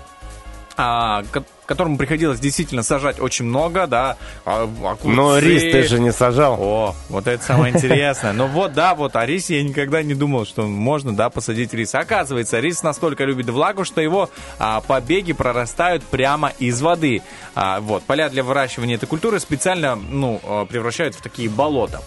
а, ко- которому приходилось действительно сажать очень много, да, а, огурцы. Но рис ты же не сажал. О, вот это самое интересное. Ну вот, да, вот о рисе я никогда не думал, что можно, да, посадить рис. Оказывается, рис настолько любит влагу, что его а, побеги прорастают прямо из воды. А, вот, поля для выращивания этой культуры специально, ну, а, превращают в такие болота.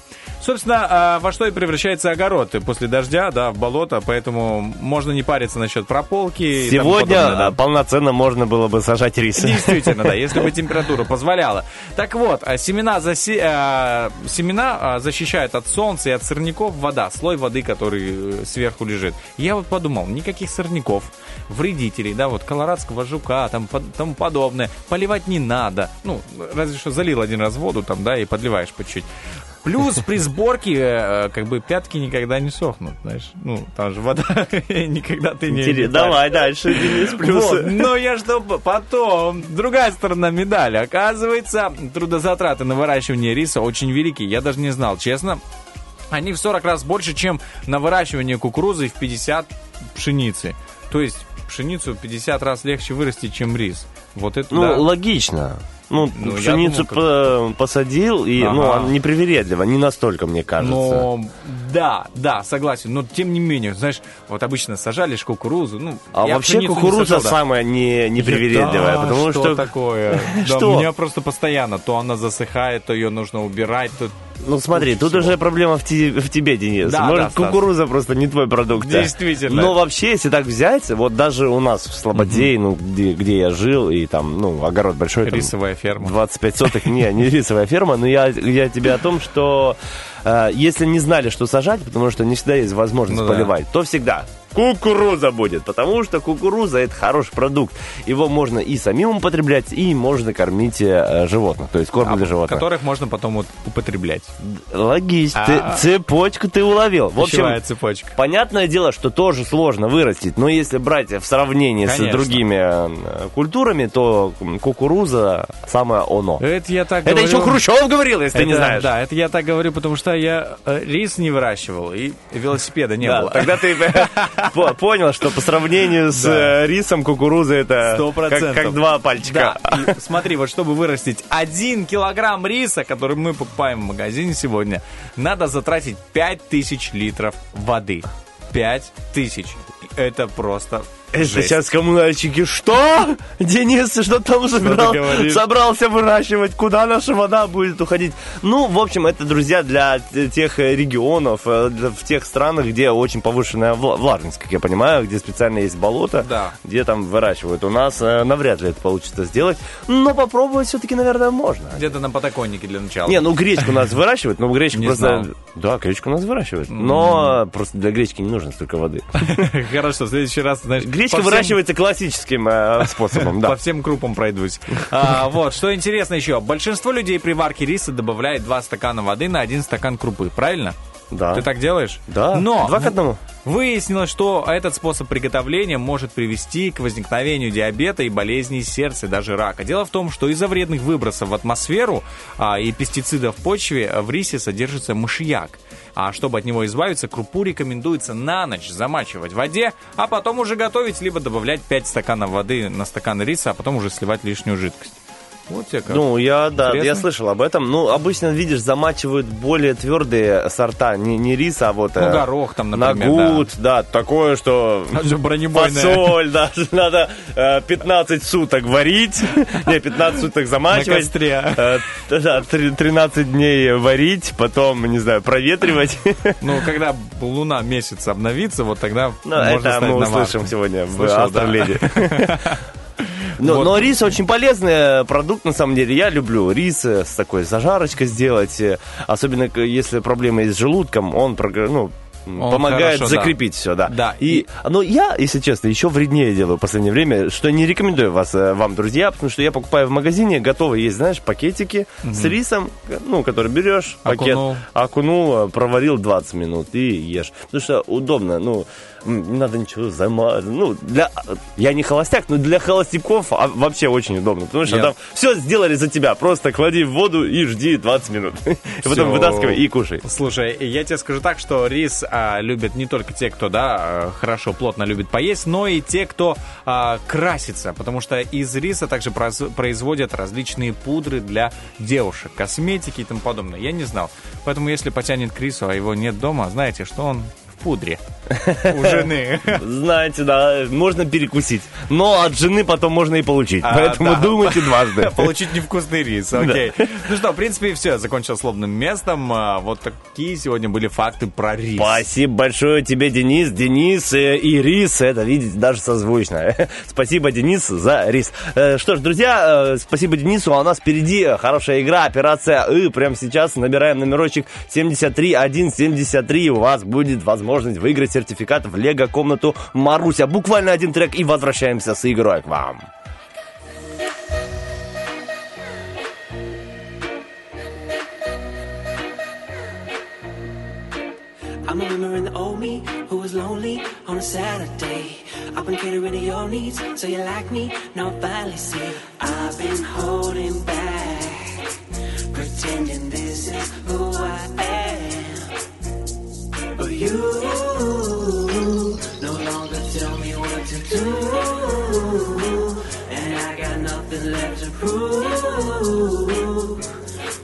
Собственно, а, во что и превращается огород после дождя, да, в болото, поэтому можно не париться насчет прополки. Сегодня подобное, да. а, полноценно можно было бы сажать рис. Действительно, да, если бы [laughs] температура позволяла. Так вот, а, семена, заси- семена защищают от солнца и от сорняков вода, слой воды, который э, сверху лежит. Я вот подумал, никаких сорняков, вредителей, да, вот колорадского жука, там тому подобное, поливать не надо. Ну, разве что залил один раз воду там, да, и подливаешь по чуть. Плюс при сборке, э, как бы, пятки никогда не сохнут, знаешь. Ну, там же вода, [laughs] никогда ты не... Интересно. Давай дальше, Денис, плюсы. Вот, но я что потом, другая сторона медали. Оказывается, трудозатраты на выращивание риса очень велики. Я даже не знал, честно. Они в 40 раз больше, чем на выращивание кукурузы и в 50 пшеницы. То есть пшеницу 50 раз легче вырастить, чем рис. Вот это Ну, да. логично. Ну, Ну, пшеницу думал, по- посадил, и, Ага. ну, она непривередлива, не настолько, мне кажется. Но да, да, согласен. Но тем не менее, знаешь, вот обычно сажали ж кукурузу. Ну, А вообще пшеницу не кукуруза сажал, да. самая не, непривередливая, Да, потому что, что... такое? [laughs] Да, у меня просто постоянно, то она засыхает, то ее нужно убирать, то... Ну смотри, тут всего. уже проблема в, те- в тебе, Денис. Да, Может, да, Стас. кукуруза просто не твой продукт. Действительно. Но вообще, если так взять, вот даже у нас в Слободее, ну, где, где я жил, и там, ну, огород большой. там Рисовая ферма. 25 соток, не, не рисовая ферма, но я, я тебе о том, что э, если не знали, что сажать, потому что не всегда есть возможность Ну да. поливать, то всегда кукуруза будет, потому что кукуруза это хороший продукт. Его можно и самим употреблять, и можно кормить э, животных, то есть корм для животных. которых можно потом вот употреблять. Логично, А. цепочку ты уловил. В Пищевая общем, цепочка. Понятное дело, что тоже сложно вырастить, но если брать в сравнении с Конечно. другими э, культурами, то кукуруза самое оно. Это я так Это говорю... еще Хрущев говорил, если ты не Это- знаешь. Да, это я так говорю, потому что я э, рис не выращивал и велосипеда не Да, было. тогда ты [laughs] понял, что по сравнению с э, рисом кукуруза это как, два пальчика. Смотри, вот чтобы вырастить один килограмм риса, который мы покупаем в магазине сегодня, надо затратить 5000 литров воды. 5000. Это просто Это жесть. сейчас коммунальщики, что? Денис, что там говоришь? собрался выращивать? Куда наша вода будет уходить? Ну, в общем, это, друзья, для тех регионов, э, в тех странах, где очень повышенная вла- влажность, как я понимаю, где специально есть болото, Да. где там выращивают. У нас э, навряд ли это получится сделать, но попробовать все-таки, наверное, можно. Где-то на подоконнике для начала. Не, ну гречку у нас выращивают, но гречку Не просто... знал. Да, гречку у нас выращивают, но просто для гречки не нужно столько воды. [laughs] Хорошо, в следующий раз, знаешь, Гречка всем- выращивается классическим э, способом, [laughs] да. По всем крупам пройдусь. А, [laughs] вот, что интересно еще. Большинство людей при варке риса добавляет 2 стакана воды на 1 стакан крупы, правильно? Да. Ты так делаешь? Да. Но Два к одному. выяснилось, что этот способ приготовления может привести к возникновению диабета и болезней сердца, и даже рака. Дело в том, что из-за вредных выбросов в атмосферу а, и пестицидов в почве а, в рисе содержится мышьяк. А чтобы от него избавиться, крупу рекомендуется на ночь замачивать в воде, а потом уже готовить, либо добавлять 5 стаканов воды на стакан риса, а потом уже сливать лишнюю жидкость. Вот тебе как. Ну, я, да, Интересно. я слышал об этом. Ну, обычно, видишь, замачивают более твердые сорта, не, не рис, а вот... Ну, э, горох там, например, Нагут, да. такое, что... А что, бронебойная? Фасоль, да, [laughs] надо э, 15 суток варить, [laughs] не, 15 суток На замачивать. костре. э, да, три- 13 дней варить, потом, не знаю, проветривать. [laughs] Ну, когда луна месяц обновится, вот тогда Ну, можно это мы на услышим сегодня в да. Астроледи. Но, Вот. но рис очень полезный продукт, на самом деле. Я люблю рис э, с такой зажарочкой сделать. э, Особенно, если проблемы с желудком, он, ну, Он помогает хорошо, да. закрепить все, да. Да, И, но я, если честно, еще вреднее делаю в последнее время, что не рекомендую вас, э, вам, друзья, потому что я покупаю в магазине готовые есть, знаешь, пакетики с рисом, э, ну, который берешь, пакет, Окунул. окунул, э, проварил 20 минут и ешь. Потому что удобно, ну, не надо ничего замазать. Ну, для... Я не холостяк, но для холостяков а, вообще очень удобно. Потому что Я- там все сделали за тебя. Просто клади в воду и жди 20 минут. [laughs] И потом вытаскивай и кушай. Слушай, я тебе скажу так, что рис а, любят не только те, кто, да, а, хорошо, плотно любит поесть, но и те, кто а, красится, потому что из риса также произ- производят различные пудры для девушек, косметики и тому подобное. Я не знал. Поэтому, если потянет к рису, а его нет дома, знаете, что он пудре [laughs] у жены. Знаете, да, можно перекусить. Но от жены потом можно и получить. А, Поэтому да. думайте дважды. [laughs] Получить невкусный рис, окей. Ну что, в принципе, все, закончил с лобным местом. А, Вот такие сегодня были факты про рис. Спасибо большое тебе, Денис. Денис э, и рис, это, видите, даже созвучно. [laughs] Спасибо, Денис, за рис. Э, Что ж, друзья, э, спасибо Денису, а у нас впереди хорошая игра, операция «И». Прямо сейчас набираем номерочек 73173, у вас будет возможность выиграть сертификат в лего-комнату Маруся. Буквально один трек и возвращаемся с игрой к вам. I'm remembering the old me who was lonely on a Saturday. I've been catering to your needs, so you like me. Now I finally see I've been holding back, pretending this is who I am. You no longer tell me what to do, and I got nothing left to prove.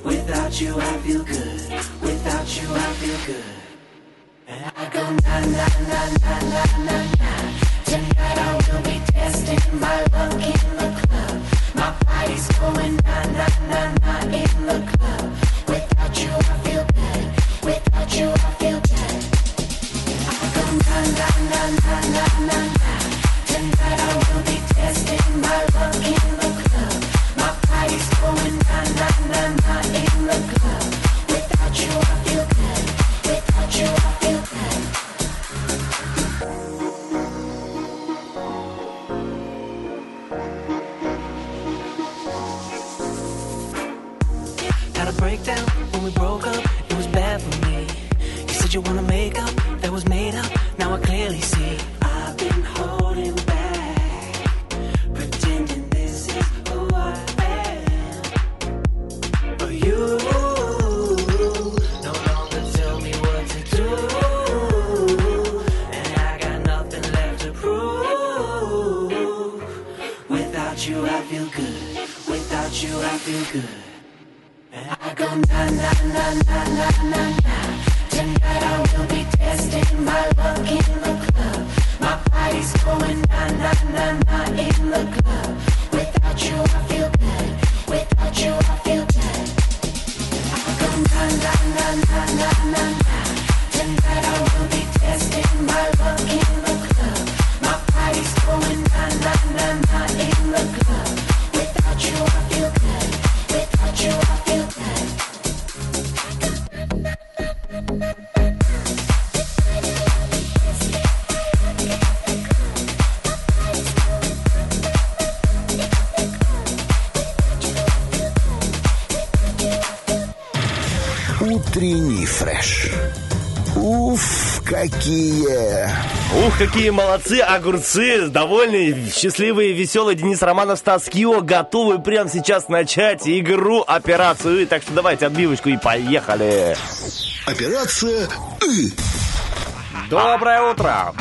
Without you, I feel good. Without you, I feel good. And I go na na na na na na na. Tonight I will be testing my luck in the club. My body's going na na na na in the club. Without you, I feel good. Without you, I feel good. Breakdown when we broke up, it was bad for me. You said you wanna make up, clearly see. I've been holding back, pretending this is who I am. But you no longer tell me what to do, and I got nothing left to prove. Without you, I feel good. Without you, I feel good. And I go na na na na na na. Tonight I will be testing my luck in the club. My body's going na na na na in the club. Without you, I feel какие! Ух, какие молодцы, огурцы, довольные, счастливые, веселые. Денис Романов, Стас Кио готовы прямо сейчас начать игру, операцию. Так что давайте отбивочку и поехали. Операция «И». Доброе утро.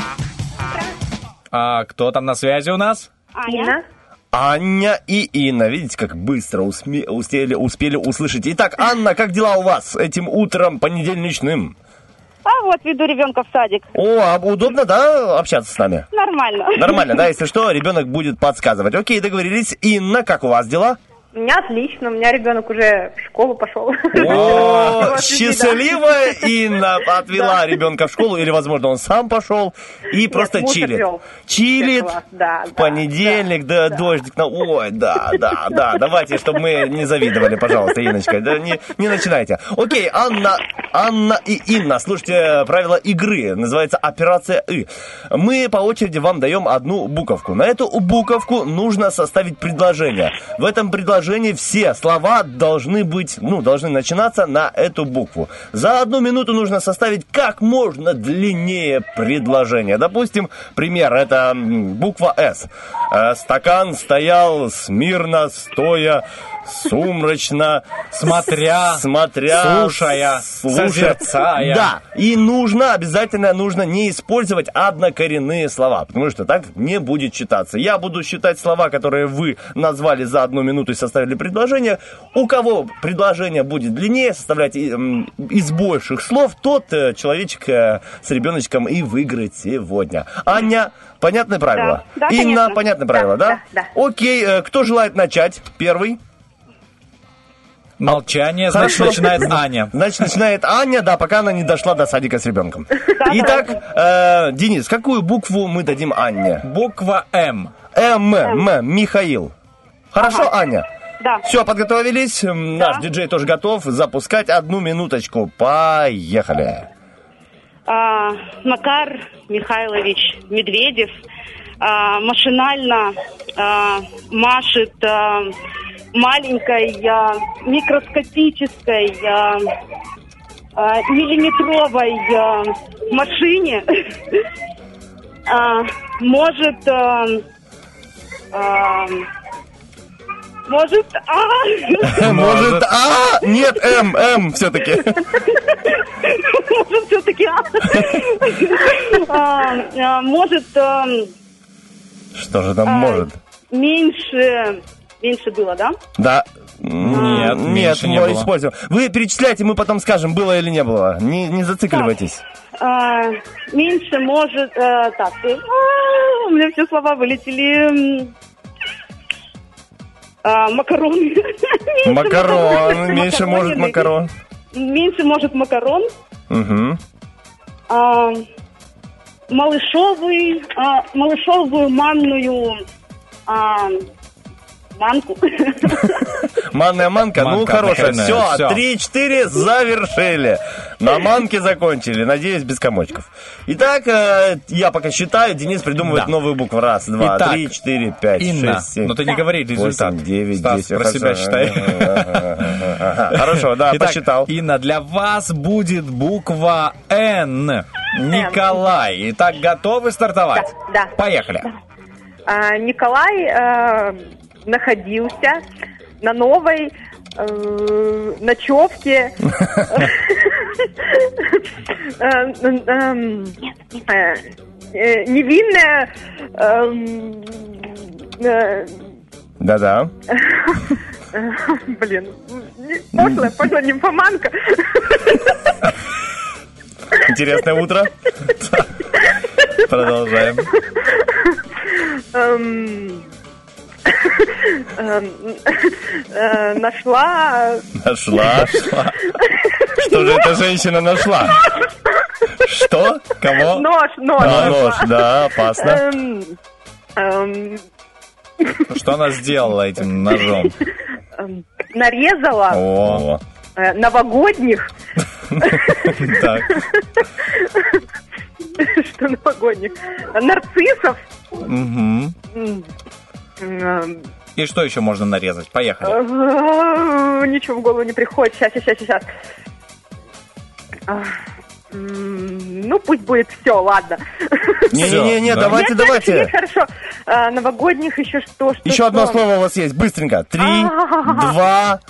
А кто там на связи у нас? Аня. Аня и Инна. Видите, как быстро усме- успели, успели услышать. Итак, Анна, как дела у вас этим утром понедельничным? А вот веду ребенка в садик. О, а удобно, да, общаться с нами? Нормально. Нормально, да, если [laughs] что, ребенок будет подсказывать. Окей, договорились. Инна, как у вас дела? У меня отлично, у меня ребенок уже в школу пошел. О, [laughs] Его отвезли, счастливая Инна отвела ребенка в школу, или, возможно, он сам пошел и просто чилит. Чилит в понедельник, да, дождик на... Ой, да, да, да, давайте, чтобы мы не завидовали, пожалуйста, Инночка, да, не, не начинайте. Окей, Анна, Анна и Инна, слушайте правила игры, называется «Операция И». Мы по очереди вам даем одну буковку. На эту буковку нужно составить предложение. В этом предложении все слова должны быть, ну, должны начинаться на эту букву. За одну минуту нужно составить как можно длиннее предложение. Допустим, пример, это буква «С». Э, Стакан стоял смирно, стоя, сумрачно, Смотря, смотря, слушая, созерцая. Да, и нужно, обязательно нужно не использовать однокоренные слова, потому что так не будет читаться. Я буду считать слова, которые вы назвали за одну минуту и составили предложение. У кого предложение будет длиннее, составлять м, из больших слов, тот э, человечек э, с ребеночком и выиграет сегодня. Аня, понятное правило? Да, да, Инна, конечно. понятное правило, да? да, да. Окей, э, кто желает начать? Первый? Молчание, значит, Хорошо. начинает Аня. Значит, начинает Аня, да, пока она не дошла до садика с ребенком. Итак, э, Денис, какую букву мы дадим Анне? Буква М. М, М, Михаил. Хорошо, Аня? Да. Все, подготовились. М, Наш диджей тоже готов запускать одну минуточку. Поехали. А, Макар Михайлович Медведев а, машинально а, машет а, маленькой а, микроскопической а, а, миллиметровой а, машине. [laughs] А, может а, а, может а, Может, А? Нет, М, М все-таки. [laughs] может все-таки [laughs] может а, Что же там А, может? меньше меньше было, да? Да. Нет, Нет, меньше не мы было. используем. Вы перечисляйте, мы потом скажем, было или не было. Не, не зацикливайтесь. А, меньше может э, так. э, а, у меня все слова вылетели. а, макароны. [laughs] Меньше Макарон. Меньше может макароны. макарон. Меньше может макарон. Угу. А, малышовый, а, малышовую манную а, манку. Манная манка, ну Манка хорошая. отдыхательная, Все, всё. три-четыре завершили. На манке закончили, надеюсь, без комочков. Итак, э, я пока считаю, Денис придумывает Да. новую букву. Раз, два, Итак, три, четыре, пять, Инна, шесть, семь. но ты не говори результат. Восемь, девять, Стас, десять. про Хорошо. себя считай. [laughs] Хорошо, да, Итак, посчитал. Инна, для вас будет буква Н. Николай. Итак, готовы стартовать? Да, да. Поехали. А, Николай э, находился на новой э, ночевке. [laughs] Э, эм, э, Невинная эм, э, Да-да. [laughs] Блин, пошлая, пошлая нимфоманка. Интересное утро. [laughs] Продолжаем. Эм, э, Нашла Нашла. Что же эта женщина нашла? Что? Кого? нож, нож. А, нашла. нож, да, опасно. Эм, эм, Что она сделала этим ножом? нарезала О, э, новогодних. так. Что новогодних? Нарциссов. Мгм. И что еще можно нарезать? Поехали. э, Ничего в голову не приходит. Сейчас, сейчас, сейчас. А, Ну, пусть будет все, ладно. Не-не-не, да. давайте, Нет, давайте. Нет, хорошо. А, Новогодних еще что? что Еще одно слово у вас есть. Быстренько. Три, А-а-а. два,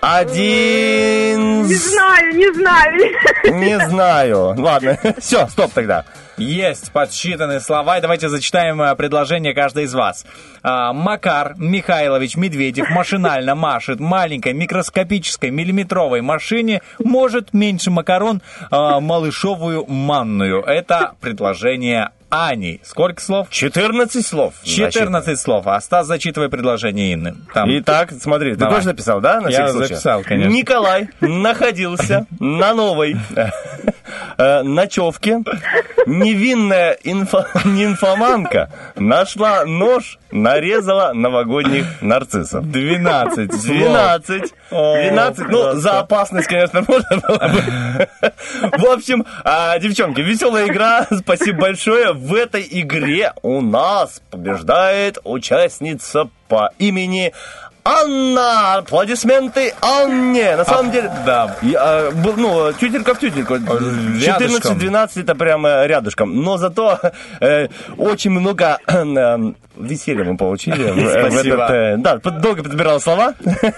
один. Не знаю, не знаю. Не знаю. Ладно. [laughs] Все, стоп тогда. Есть подсчитанные слова, и давайте зачитаем э, предложение каждой из вас. А, Макар Михайлович Медведев машинально [laughs] машет маленькой микроскопической миллиметровой машине, может меньше макарон а, малышовую манную. Это предложение Ани. Сколько слов? 14 слов. 14 слов. А Стас, зачитывай предложение Инны. Там. Итак, смотри, ты Давай. тоже написал, да? На Я всякий случай? записал, конечно. Николай находился [laughs] на новой э, ночевке. Невинная инфо- [laughs] нимфоманка нашла нож, нарезала новогодних нарциссов. 12 слов. 12. О, 12. Ну, просто. за опасность, конечно, [laughs] можно было бы. В общем, а, девчонки, веселая игра. Спасибо большое. В этой игре у нас побеждает участница по имени Анна! Аплодисменты Анне! На самом деле, Да. я, э, был, ну, тютелька в тютельку. Рядышком. 14-12 это прямо рядышком. Но зато [laughs] э, очень много [clears throat] э, веселья мы получили. в Спасибо. этот, э, да, долго подбирал слова.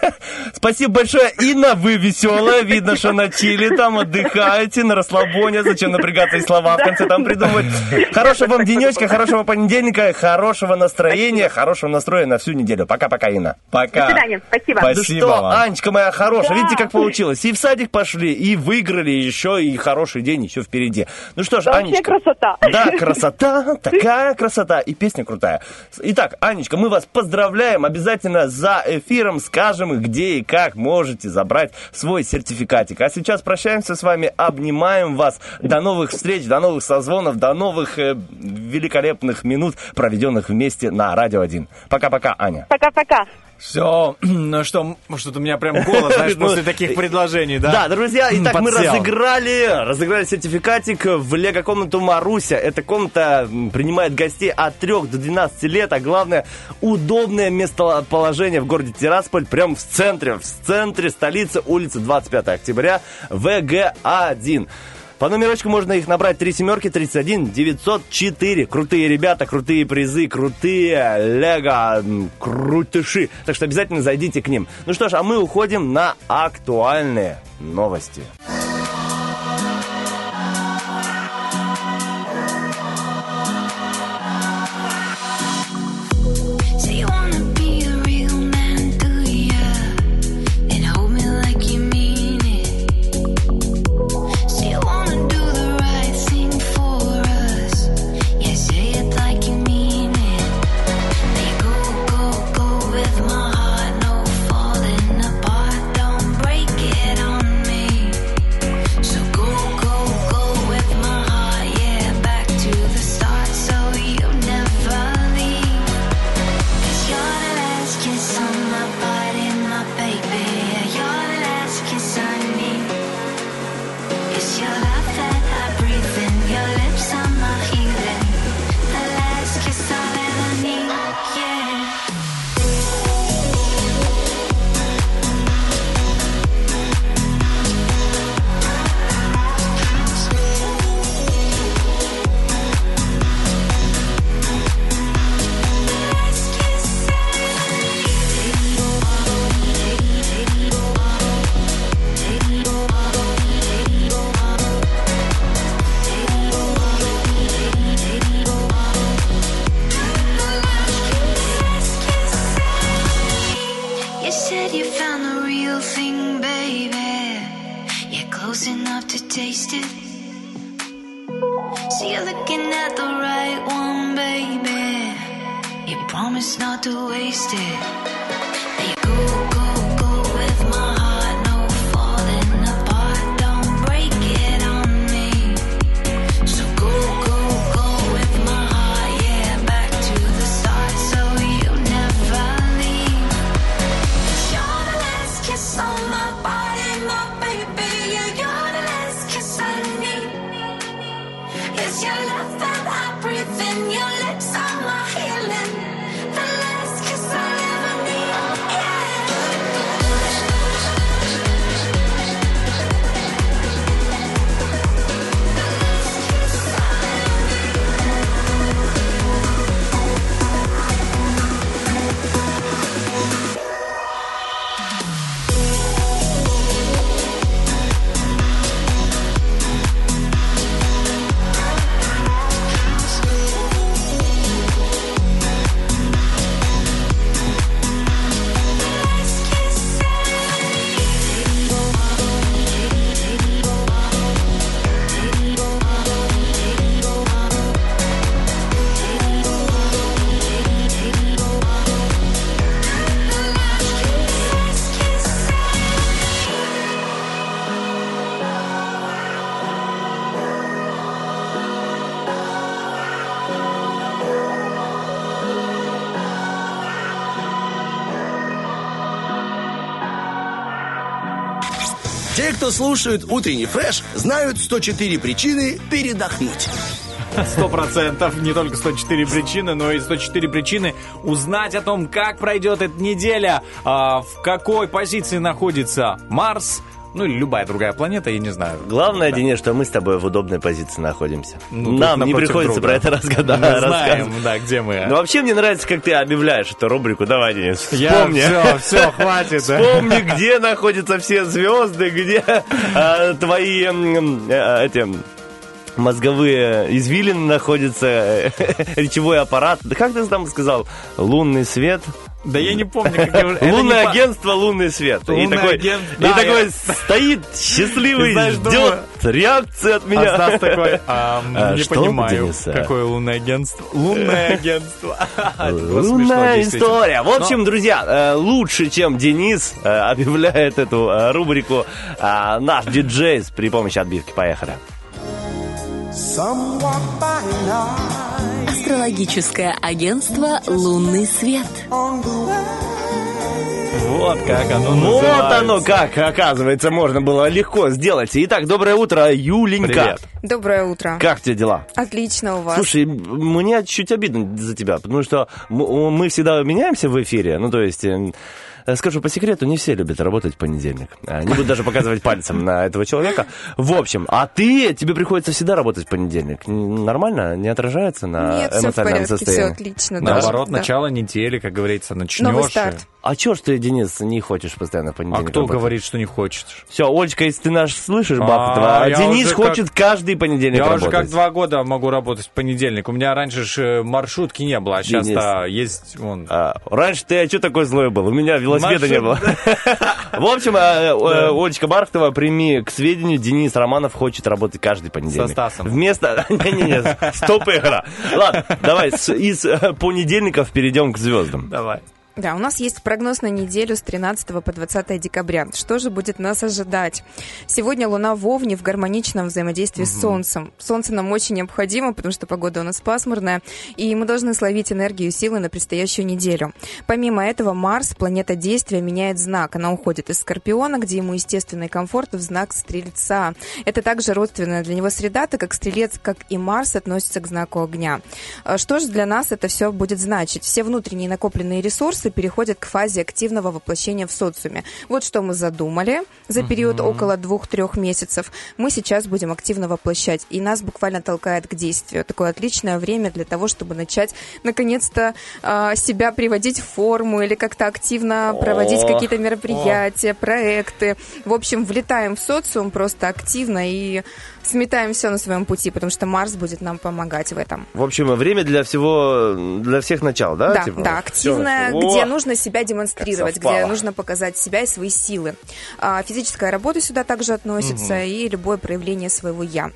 [laughs] Спасибо большое, Инна, вы веселая. Видно, что на чили там отдыхаете, на расслабоне. Зачем напрягаться и слова в конце там придумывать. Хорошего вам денечка, хорошего понедельника, хорошего настроения, хорошего настроя на всю неделю. Пока-пока, Инна. Пока. До свидания, спасибо. Ну Спасибо что, вам. Анечка моя хорошая, Да. видите, как получилось. И в садик пошли, и выиграли, еще и хороший день еще впереди. Ну что ж, Да Анечка. красота. Да, красота, такая красота. И песня крутая. Итак, Анечка, мы вас поздравляем. Обязательно за эфиром скажем, где и как можете забрать свой сертификатик. А сейчас прощаемся с вами, обнимаем вас. До новых встреч, до новых созвонов, до новых э, великолепных минут, проведенных вместе на Радио 1. Пока-пока, Аня. Пока-пока. Все, ну [clears throat] что, может, у меня прям голос, [laughs] знаешь, Ну, после таких предложений, да? Да, друзья, итак, мы разыграли, разыграли сертификатик в лего-комнату Маруся. Эта комната принимает гостей от 3 до 12 лет, а главное, удобное местоположение в городе Тирасполь, прямо в центре, в центре столицы, улица 25 октября, ВГ-1. По номерочку можно их набрать 3 семерки 31 904. Крутые ребята, крутые призы, крутые лего крутыши. Так что обязательно зайдите к ним. Ну что ж, а мы уходим на актуальные новости. So слушают утренний фреш, знают 104 причины передохнуть. Сто процентов. Не только 104 причины, но и 104 причины узнать о том, как пройдет эта неделя, а, в какой позиции находится Марс, ну или любая другая планета, я не знаю. Главное, Денис, что мы с тобой в удобной позиции находимся. Ну, Нам не приходится друга. про это разгадать. Мы [laughs] знаем, да, где мы. Ну, вообще, мне нравится, как ты объявляешь эту рубрику. Давай, Денис, Я вспомни. все, все, хватит. да. Вспомни, где находятся все звезды, где э, твои э, эти мозговые извилины находятся, [laughs] э, [laughs] речевой аппарат. Да как ты там сказал? Лунный свет. Да я не помню, как я уже... Лунное агентство «Лунный свет». и Лунное такой, агент- и да, такой я- стоит счастливый, знаешь, ждет думаю- реакции от меня. А Стас такой, а, А, не что, понимаю, Денис, а? какое лунное агентство. Лунное [laughs] агентство. [laughs] Лунная история. В общем, друзья, э, лучше, чем Денис э, объявляет эту э, рубрику наш диджей при помощи отбивки. Поехали. Астрологическое агентство «Лунный свет». Вот как оно Вот называется. оно как, оказывается, можно было легко сделать. Итак, доброе утро, Юленька. Привет. Доброе утро. Как тебе дела? Отлично у вас. Слушай, мне чуть обидно за тебя, потому что мы всегда меняемся в эфире. Ну, то есть, э, скажу по секрету, не все любят работать в понедельник. А, Не буду даже показывать пальцем на этого человека. В общем, а ты, тебе приходится всегда работать в понедельник. Нормально? Не отражается на Нет, все в эмоциональном порядке, все состоянии? отлично. да. Наоборот, Да. начало недели, как говорится, начнешь. Новый старт. А чё ж ты, Денис, не хочешь постоянно в А понедельник кто работать? говорит, что не хочешь? Все, Олечка, если ты наш слышишь, А, Бахтова, а я Денис уже как- хочет каждый понедельник Я работать. уже как два года могу работать в понедельник. У меня раньше ж э, маршрутки не было, а сейчас-то есть вон. А, раньше ты, а что такой злой был? У меня велосипеда не было. [laughs] В общем, э, э, Олечка Бархтова, прими к сведению, Денис Романов хочет работать каждый понедельник. Со Стасом. Вместо... [laughs] Не-не-не, стоп игра. Ладно, давай из э, понедельников перейдем к звездам. Давай. Да, у нас есть прогноз на неделю с 13 по 20 декабря. Что же будет нас ожидать? Сегодня Луна в Овне в гармоничном взаимодействии с Солнцем. Солнце нам очень необходимо, потому что погода у нас пасмурная, и мы должны словить энергию и силы на предстоящую неделю. Помимо этого, Марс, планета действия, меняет знак. Она уходит из Скорпиона, где ему естественный комфорт, в знак Стрельца. Это также родственная для него среда, так как Стрелец, как и Марс, относится к знаку огня. А Что же для нас это все будет значить? Все внутренние накопленные ресурсы переходят к фазе активного воплощения в социуме. Вот что мы задумали за период около двух-трех месяцев. Мы сейчас будем активно воплощать, и нас буквально толкает к действию. Такое отличное время для того, чтобы начать наконец-то а, себя приводить в форму или как-то активно проводить какие-то мероприятия, проекты. В общем, влетаем в социум просто активно и сметаем все на своем пути, потому что Марс будет нам помогать в этом. В общем, время для всего, для всех начал, да? Да, Типа, да, всё. активная, О, где нужно себя демонстрировать, где нужно показать себя и свои силы. А, физическая работа сюда также относится и любое проявление своего я.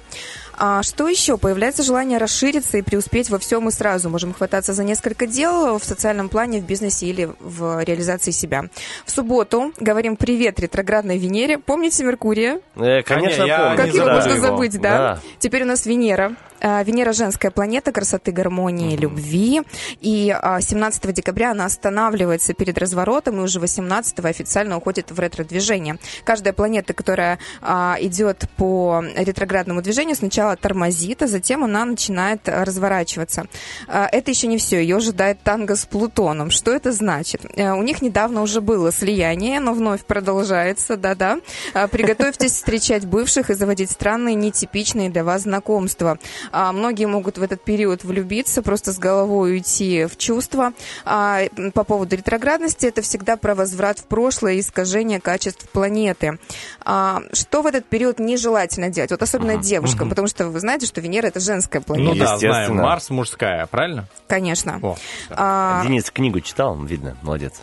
А что еще? Появляется желание расшириться и преуспеть во всем и сразу. Можем хвататься за несколько дел в социальном плане, в бизнесе или в реализации себя. В субботу говорим привет ретроградной Венере. Помните Меркурия? Э, конечно, я помню. Как не его можно его. забыть, да? Теперь у нас Венера. А, Венера женская планета красоты, гармонии, любви. И а, 17 декабря она останавливается перед разворотом и уже 18 официально уходит в ретро-движение. Каждая планета, которая а, идет по ретроградному движению, сначала тормозит, а затем она начинает а, разворачиваться. А, Это еще не все. Ее ожидает танго с Плутоном. Что это значит? Э, У них недавно уже было слияние, но вновь продолжается, да-да. А, Приготовьтесь встречать бывших и заводить странные, нетипичные для вас знакомства. А, Многие могут в этот период влюбиться, просто с головой уйти в чувства. По поводу ретроградности, это всегда про возврат в прошлое и искажение качеств планеты. Что в этот период нежелательно делать? Вот особенно девушкам, потому что вы знаете, что Венера это женская Ну планета. да, Естественно. знаем. Марс мужская, правильно? Конечно. О, А, Денис книгу читал, видно, молодец.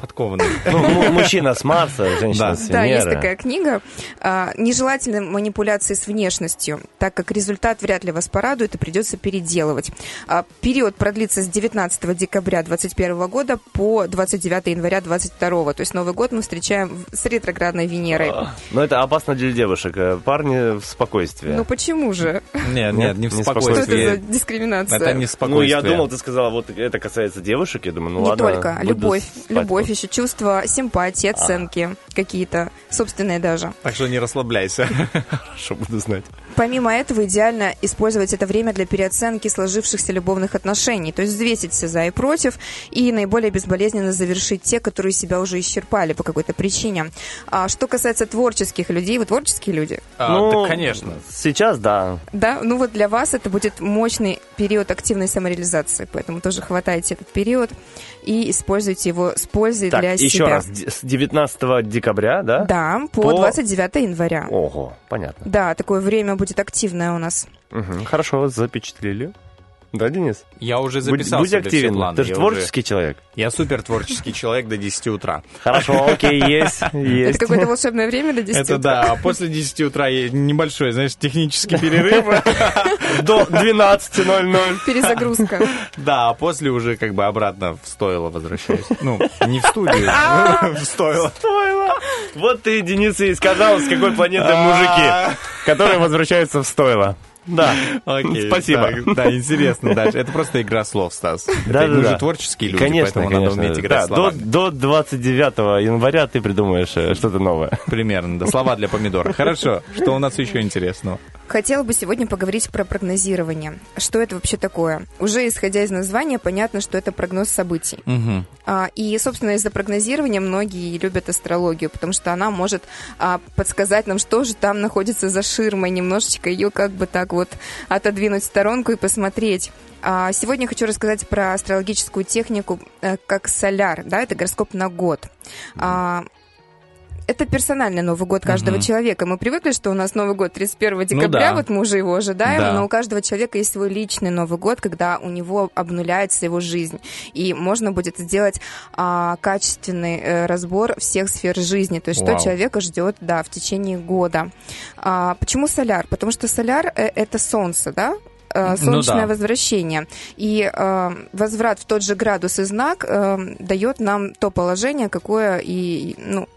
Подкованный. Ну, мужчина с Марса, женщина Да. с Да, есть Венеры. такая книга. А, Нежелательны манипуляции с внешностью, так как результат вряд ли вас порадует и придется переделывать. А, Период продлится с 19 декабря 2021 года по 29 января 2022. То есть Новый год мы встречаем в- с ретроградной Венерой. Но это опасно для девушек. Э, Парни в спокойствии. Ну почему же? Нет, нет, не в Не Что это спокойствии. за дискриминация? Это не Ну, спокойствие. я думал, ты сказала, вот это касается девушек. Я думаю, ну не ладно. только. буду Любовь. Любовь. Еще чувство симпатии, оценки какие-то, собственные даже. Так что не расслабляйся. [laughs] Хорошо, буду знать. Помимо этого, идеально использовать это время для переоценки сложившихся любовных отношений, то есть взвесить все за и против и наиболее безболезненно завершить те, которые себя уже исчерпали по какой-то причине. А что касается творческих людей, вы творческие люди? А, Ну, да, конечно. Сейчас, да. Да, ну вот для вас это будет мощный период активной самореализации, поэтому тоже хватайте этот период и используйте его с пользой Так, для еще себя. раз, д- с 19 декабря, да? Да, по, По- 29 января. Ого, понятно. Да, такое время будет активное у нас. Мгм, Хорошо, запечатлели. Да, Денис? Я уже Будь- записал будь все активен. планы. Ты же Я творческий человек. уже- Я супер творческий человек до 10 утра. Хорошо, окей, есть, [laughs] есть. Это какое-то волшебное время до 10 Это утра. да, а после 10 утра небольшой, знаешь, технический перерыв. [laughs] До 12.00. Перезагрузка. Да, а после уже как бы обратно в стойло возвращаюсь. Ну, не в студию, [laughs] в стойло. Стоило. Вот ты, Денис, и сказал, с какой планеты А. мужики, которые возвращаются в стойло. Да, Окей, спасибо. так, Да, интересно дальше. Это просто игра слов, Стас. Да, Это да, Мы да. же творческие люди, Конечно, поэтому конечно. надо уметь играть Да, словами. до, до 29 января ты придумаешь э, что-то новое. Примерно, да. Слова для помидора. Хорошо. Что у нас еще интересного? Хотела бы сегодня поговорить про прогнозирование. Что это вообще такое? Уже исходя из названия, понятно, что это прогноз событий. Мгм. А, И, собственно, из-за прогнозирования многие любят астрологию, потому что она может а, подсказать нам, что же там находится за ширмой, немножечко ее как бы так вот отодвинуть в сторонку и посмотреть. А, Сегодня хочу рассказать про астрологическую технику э, как соляр, да, это гороскоп на год. А, это персональный Новый год каждого Мгм. человека. Мы привыкли, что у нас Новый год 31 декабря, да. вот мы уже его ожидаем, Да. но у каждого человека есть свой личный Новый год, когда у него обнуляется его жизнь. И можно будет сделать а, качественный э, разбор всех сфер жизни, то есть что Вау. человека ждет, да, в течение года. А, почему соляр? Потому что соляр э, это солнце, да? Э, Ну солнечное да. возвращение. И э, возврат в тот же градус и знак э, дает нам то положение, какое и, ну,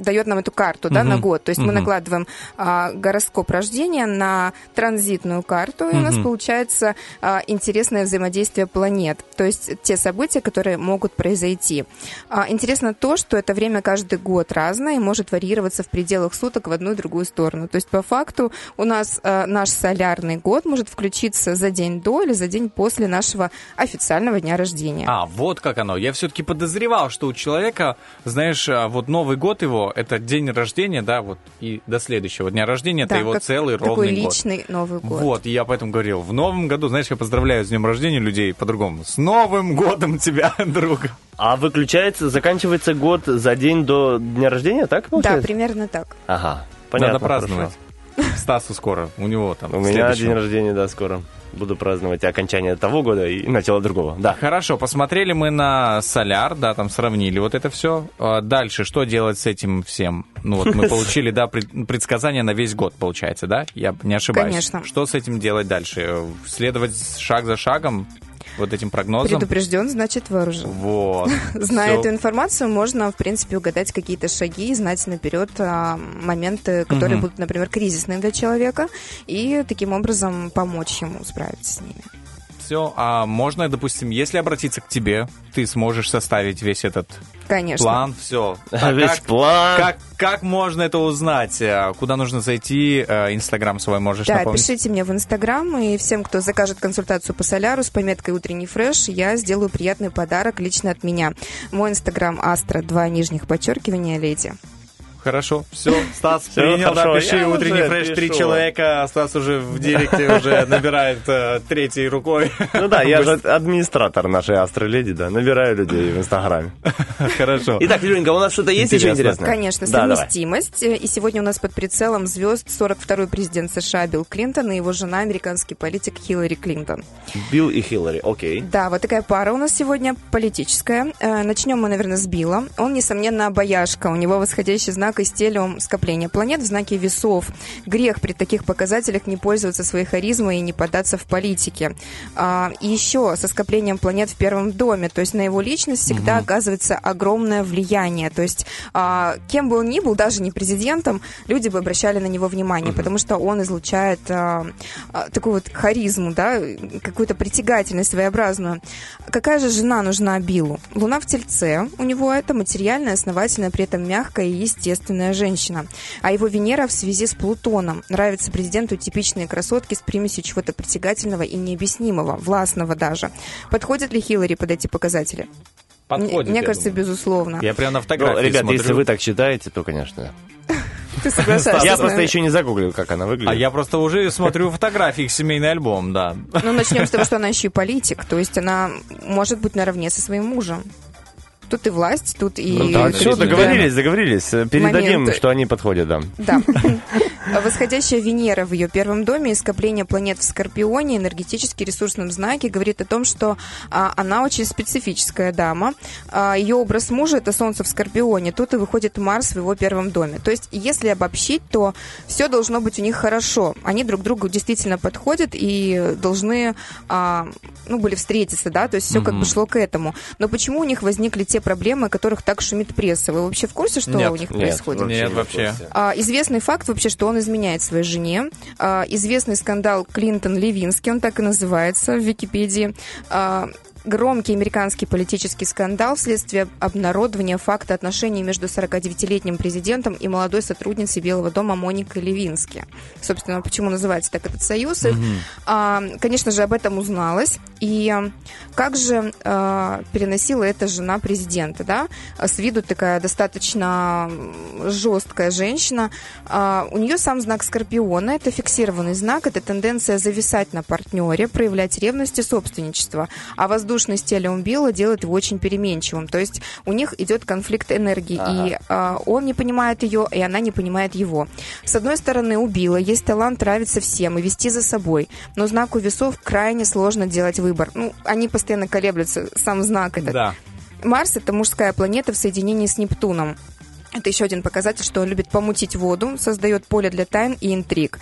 дает нам эту карту да, на год. То есть мы накладываем а, гороскоп рождения на транзитную карту, и у нас получается а, интересное взаимодействие планет. То есть те события, которые могут произойти. А, интересно то, что это время каждый год разное и может варьироваться в пределах суток в одну и другую сторону. То есть по факту у нас а, наш солярный год может включиться за день до или за день после нашего официального дня рождения. А, вот как оно. Я все-таки подозревал, что у человека, знаешь, а, вот Новый год его, это день рождения, да, вот, и до следующего дня рождения, это Да, его как целый такой ровный год. личный Новый год. Вот, и я поэтому говорил, в новом году, знаешь, я поздравляю с днем рождения людей по-другому. С Новым годом тебя, [laughs] друг. А выключается, заканчивается год за день до дня рождения, так Да, получается? примерно так. Ага, понятно. Надо праздновать. хорошо. Стасу скоро, у него там У меня день рождения, да, скоро. Буду праздновать окончание того года и начало другого. Да. Хорошо, посмотрели мы на соляр, да, там сравнили вот это все. Дальше, что делать с этим всем? Ну вот мы [laughs] получили, да, пред- предсказания на весь год, получается, да? Я не ошибаюсь. Конечно. Что с этим делать дальше? Следовать шаг за шагом вот этим прогнозом? Предупрежден, значит вооружен. Вот. [laughs] Зная эту информацию, можно, в принципе, угадать какие-то шаги и знать наперед а, моменты, которые будут, например, кризисные для человека, и таким образом помочь ему справиться с ними. Все, а можно, допустим, если обратиться к тебе, ты сможешь составить весь этот Конечно. план, все. [laughs] Весь план. Как, как можно это узнать? Э, Куда нужно зайти? Э, Инстаграм свой можешь Да, напомнить? пишите мне в Инстаграм, и всем, кто закажет консультацию по соляру с пометкой «Утренний фреш», я сделаю приятный подарок лично от меня. Мой Инстаграм Астра, два нижних подчеркивания, леди. Хорошо, все, Стас Всё, принял, да, хорошо, пиши я утренний фреш, три человека, а Стас уже в директе уже [laughs] набирает э, третьей рукой. Ну да, я же администратор нашей астроледи, да, набираю людей в Инстаграме. [laughs] Хорошо. Итак, Юленька, у нас что-то есть еще Интересно. интересное? Конечно, Да, совместимость. И сегодня у нас под прицелом звезд 42-й президент США Билл Клинтон и его жена, американский политик Хиллари Клинтон. Билл и Хиллари, окей. Да, вот такая пара у нас сегодня политическая. Э, Начнем мы, наверное, с Билла. Он, несомненно, обаяшка. У него восходящий знак и стелиум скопления планет в знаке весов. Грех при таких показателях не пользоваться своей харизмой и не поддаться в политике. А, И еще со скоплением планет в первом доме. То есть на его личность всегда оказывается огромное влияние. То есть а, кем бы он ни был, даже не президентом, люди бы обращали на него внимание, потому что он излучает а, а, такую вот харизму, да, какую-то притягательность своеобразную. Какая же жена нужна Биллу? Луна в Тельце. У него это материальная, основательная, при этом мягкая и естественная мужественная женщина. А его Венера в связи с Плутоном. Нравятся президенту типичные красотки с примесью чего-то притягательного и необъяснимого, властного даже. Подходит ли Хиллари под эти показатели? Подходит, Мне кажется, думаю. безусловно. Я прям на Ну, фотографии ребят, смотрю. если вы так считаете, то, конечно. Ты соглашаешься Я просто еще не загуглил, как она выглядит. А я просто уже смотрю фотографии, их семейный альбом, да. Ну, начнем с того, что она еще и политик, то есть она может быть наравне со своим мужем. Тут и власть, тут и... Ну, так, все, договорились, договорились. Передадим, моменты. что они подходят, да. Да. [laughs] Восходящая Венера в ее первом доме и скопление планет в Скорпионе, энергетически ресурсном знаке, говорит о том, что а, она очень специфическая дама. А, ее образ мужа это Солнце в Скорпионе. Тут и выходит Марс в его первом доме. То есть, если обобщить, то все должно быть у них хорошо. Они друг другу действительно подходят и должны, а, ну, были встретиться, да, то есть все как бы шло к этому. Но почему у них возникли те проблемы, о которых так шумит пресса? Вы вообще в курсе, что Нет, у них нет, происходит? Нет, вообще. А, известный факт вообще, что он изменяет своей жене. А, известный скандал Клинтон-Левинский, он так и называется в Википедии. Громкий американский политический скандал вследствие обнародования факта отношений между 49-летним президентом и молодой сотрудницей Белого дома Моникой Левински. Собственно, почему называется так этот союз? их? А, конечно же, об этом узналось. И как же а, переносила эта жена президента, да? С виду такая достаточно жесткая женщина. А, У нее сам знак Скорпиона. Это фиксированный знак. Это тенденция зависать на партнере, проявлять ревность и собственничество. А воздушность телеум Билла делает его очень переменчивым. То есть у них идет конфликт энергии. И а, он не понимает ее, и она не понимает его. С одной стороны, у Билла есть талант нравиться всем и вести за собой. Но знаку весов крайне сложно делать выбор. Ну, они постоянно колеблются, сам знак этот. Да. Марс это мужская планета в соединении с Нептуном. Это еще один показатель, что он любит помутить воду, создает поле для тайн и интриг.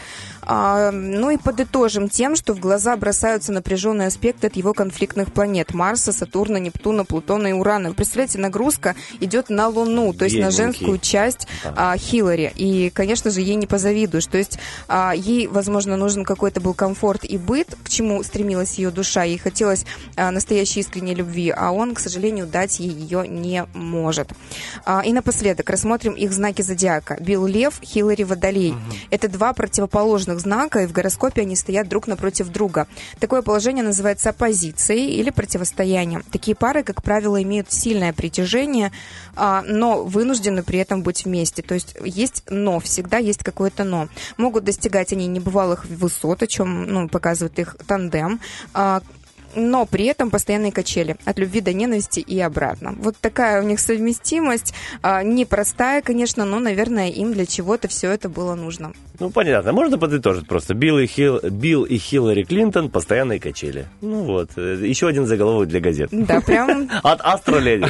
А, ну и подытожим тем, что в глаза бросаются напряженные аспекты от его конфликтных планет Марса, Сатурна, Нептуна, Плутона и Урана. Вы представляете, нагрузка идет на Луну, то есть на Бедненький. женскую часть а, Хиллари. И, конечно же, ей не позавидуешь. То есть а, ей, возможно, нужен какой-то был комфорт и быт, к чему стремилась ее душа. Ей хотелось а, настоящей искренней любви, а он, к сожалению, дать ей ее не может. А, и напоследок рассмотрим их знаки зодиака. Билл Лев, Хиллари Водолей. Это два противоположных знака, и в гороскопе они стоят друг напротив друга. Такое положение называется оппозицией или противостоянием. Такие пары, как правило, имеют сильное притяжение, а, но вынуждены при этом быть вместе. То есть есть но, всегда есть какое-то но. Могут достигать они небывалых высот, о чем ну, показывает их тандем. Но при этом постоянные качели от любви до ненависти и обратно. Вот такая у них совместимость, а, непростая, конечно, но, наверное, им для чего-то все это было нужно. Ну, понятно. Можно подытожить просто. Билл и, Хил... Билл и Хиллари Клинтон постоянные качели. Ну вот. Еще один заголовок для газет. Да, прям [laughs] От Астроледи.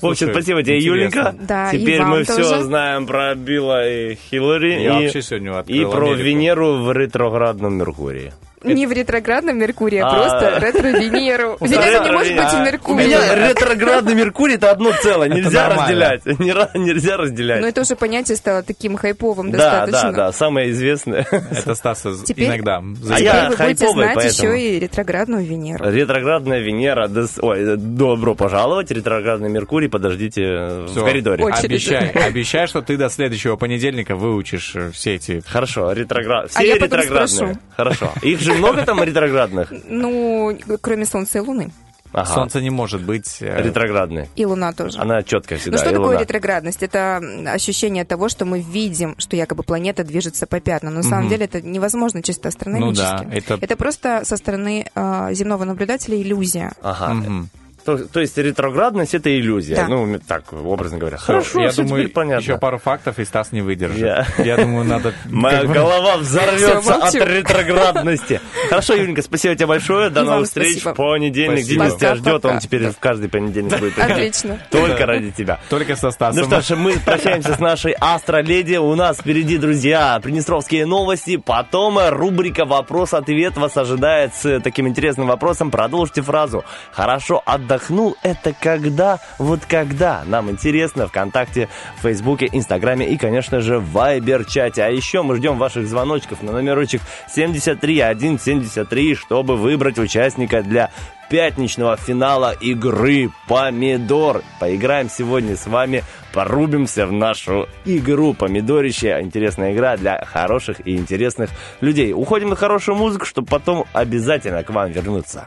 В общем, спасибо тебе. Юленька. Теперь мы все знаем про Билла и Хиллари. Я и- вообще сегодня И открыл про. Венеру в ретроградном Меркурии. Не в ретроградном Меркурии, а А. просто ретро-Венеру. [laughs] Венера не может быть в У Меркурии. меня ретроградный Меркурий это одно целое. Нельзя разделять. [laughs] Не ра- Нельзя разделять. Но это уже понятие стало таким хайповым Да, достаточно. да, да, самое известное. Это Стаса Теперь- иногда. А я вы будете хайповый, знать еще и ретроградную Венеру. Ретроградная Венера, ой, добро пожаловать, ретроградный Меркурий, подождите э, в коридоре. Обещай, [laughs] обещай, что ты до следующего понедельника выучишь э, все эти... Хорошо, ретроград... А все потом ретроградные. Хорошо. Их же много там ретроградных? Ну, кроме Солнца и Луны. Ага. Солнце не может быть... э, Ретроградные. И Луна тоже. Она четкая всегда. Ну что и такое Луна. ретроградность? Это ощущение того, что мы видим, что якобы планета движется по пятнам. Но на самом Мгм. деле это невозможно чисто астрономически. Ну да, это- просто со стороны э, земного наблюдателя иллюзия. Ага. Мгм. То, то есть ретроградность это иллюзия. Да. Ну, так, образно говоря. Хорошо, я думаю, понятно. еще пару фактов, и Стас не выдержит. Я- Я думаю, надо... [laughs] Моя голова взорвется от ретроградности. Хорошо, Юленька, спасибо тебе большое. До новых встреч. Понедельник. Денис тебя ждет, он теперь в каждый понедельник будет. Отлично. Только ради тебя. Только со Стасом. Ну что ж, мы прощаемся с нашей астроледи. У нас впереди, друзья, приднестровские новости. Потом рубрика «Вопрос-ответ» вас ожидает с таким интересным вопросом. Продолжите фразу. Хорошо отдохнуть. Отдохнул, это когда, вот когда. Нам интересно ВКонтакте, в Фейсбуке, Инстаграме и, конечно же, в Вайбер-чате. А еще мы ждем ваших звоночков на номерочек 73173, чтобы выбрать участника для пятничного финала игры «Помидор». Поиграем сегодня с вами, порубимся в нашу игру «Помидорище». Интересная игра для хороших и интересных людей. Уходим на хорошую музыку, чтобы потом обязательно к вам вернуться.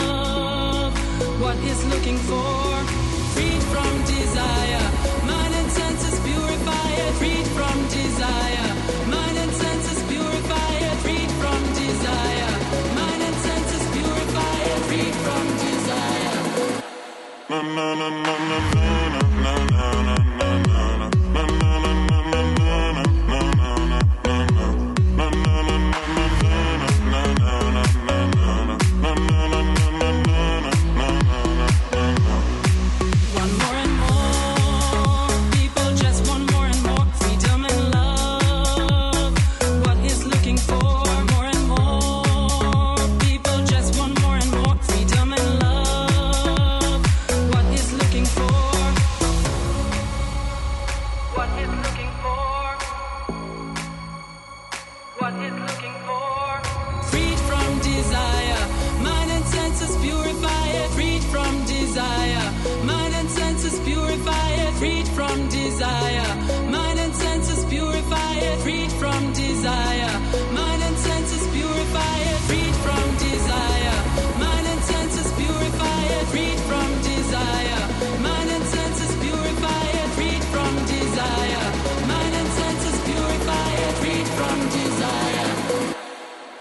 what he's looking for. Freed from desire, mind and senses purify it. Freed from desire, mind and senses purify it. Freed from desire, mind and senses purify it. Freed from desire. One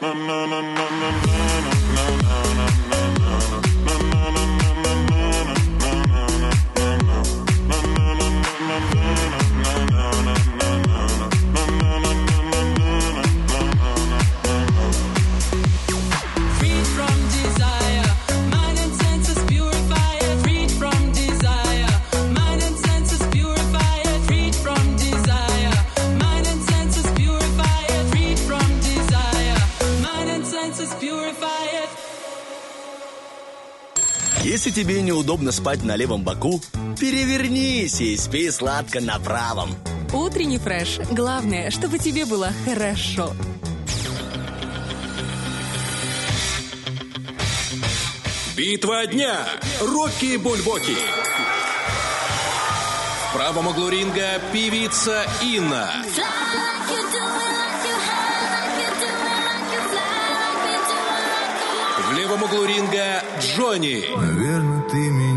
na na na na na Если тебе неудобно спать на левом боку, перевернись и спи сладко на правом. Утренний фреш. Главное, чтобы тебе было хорошо. Битва дня. Рокки Бульбоки. В правом углу ринга певица Инна. В левом углу ринга Джонни. Наверное, ты меня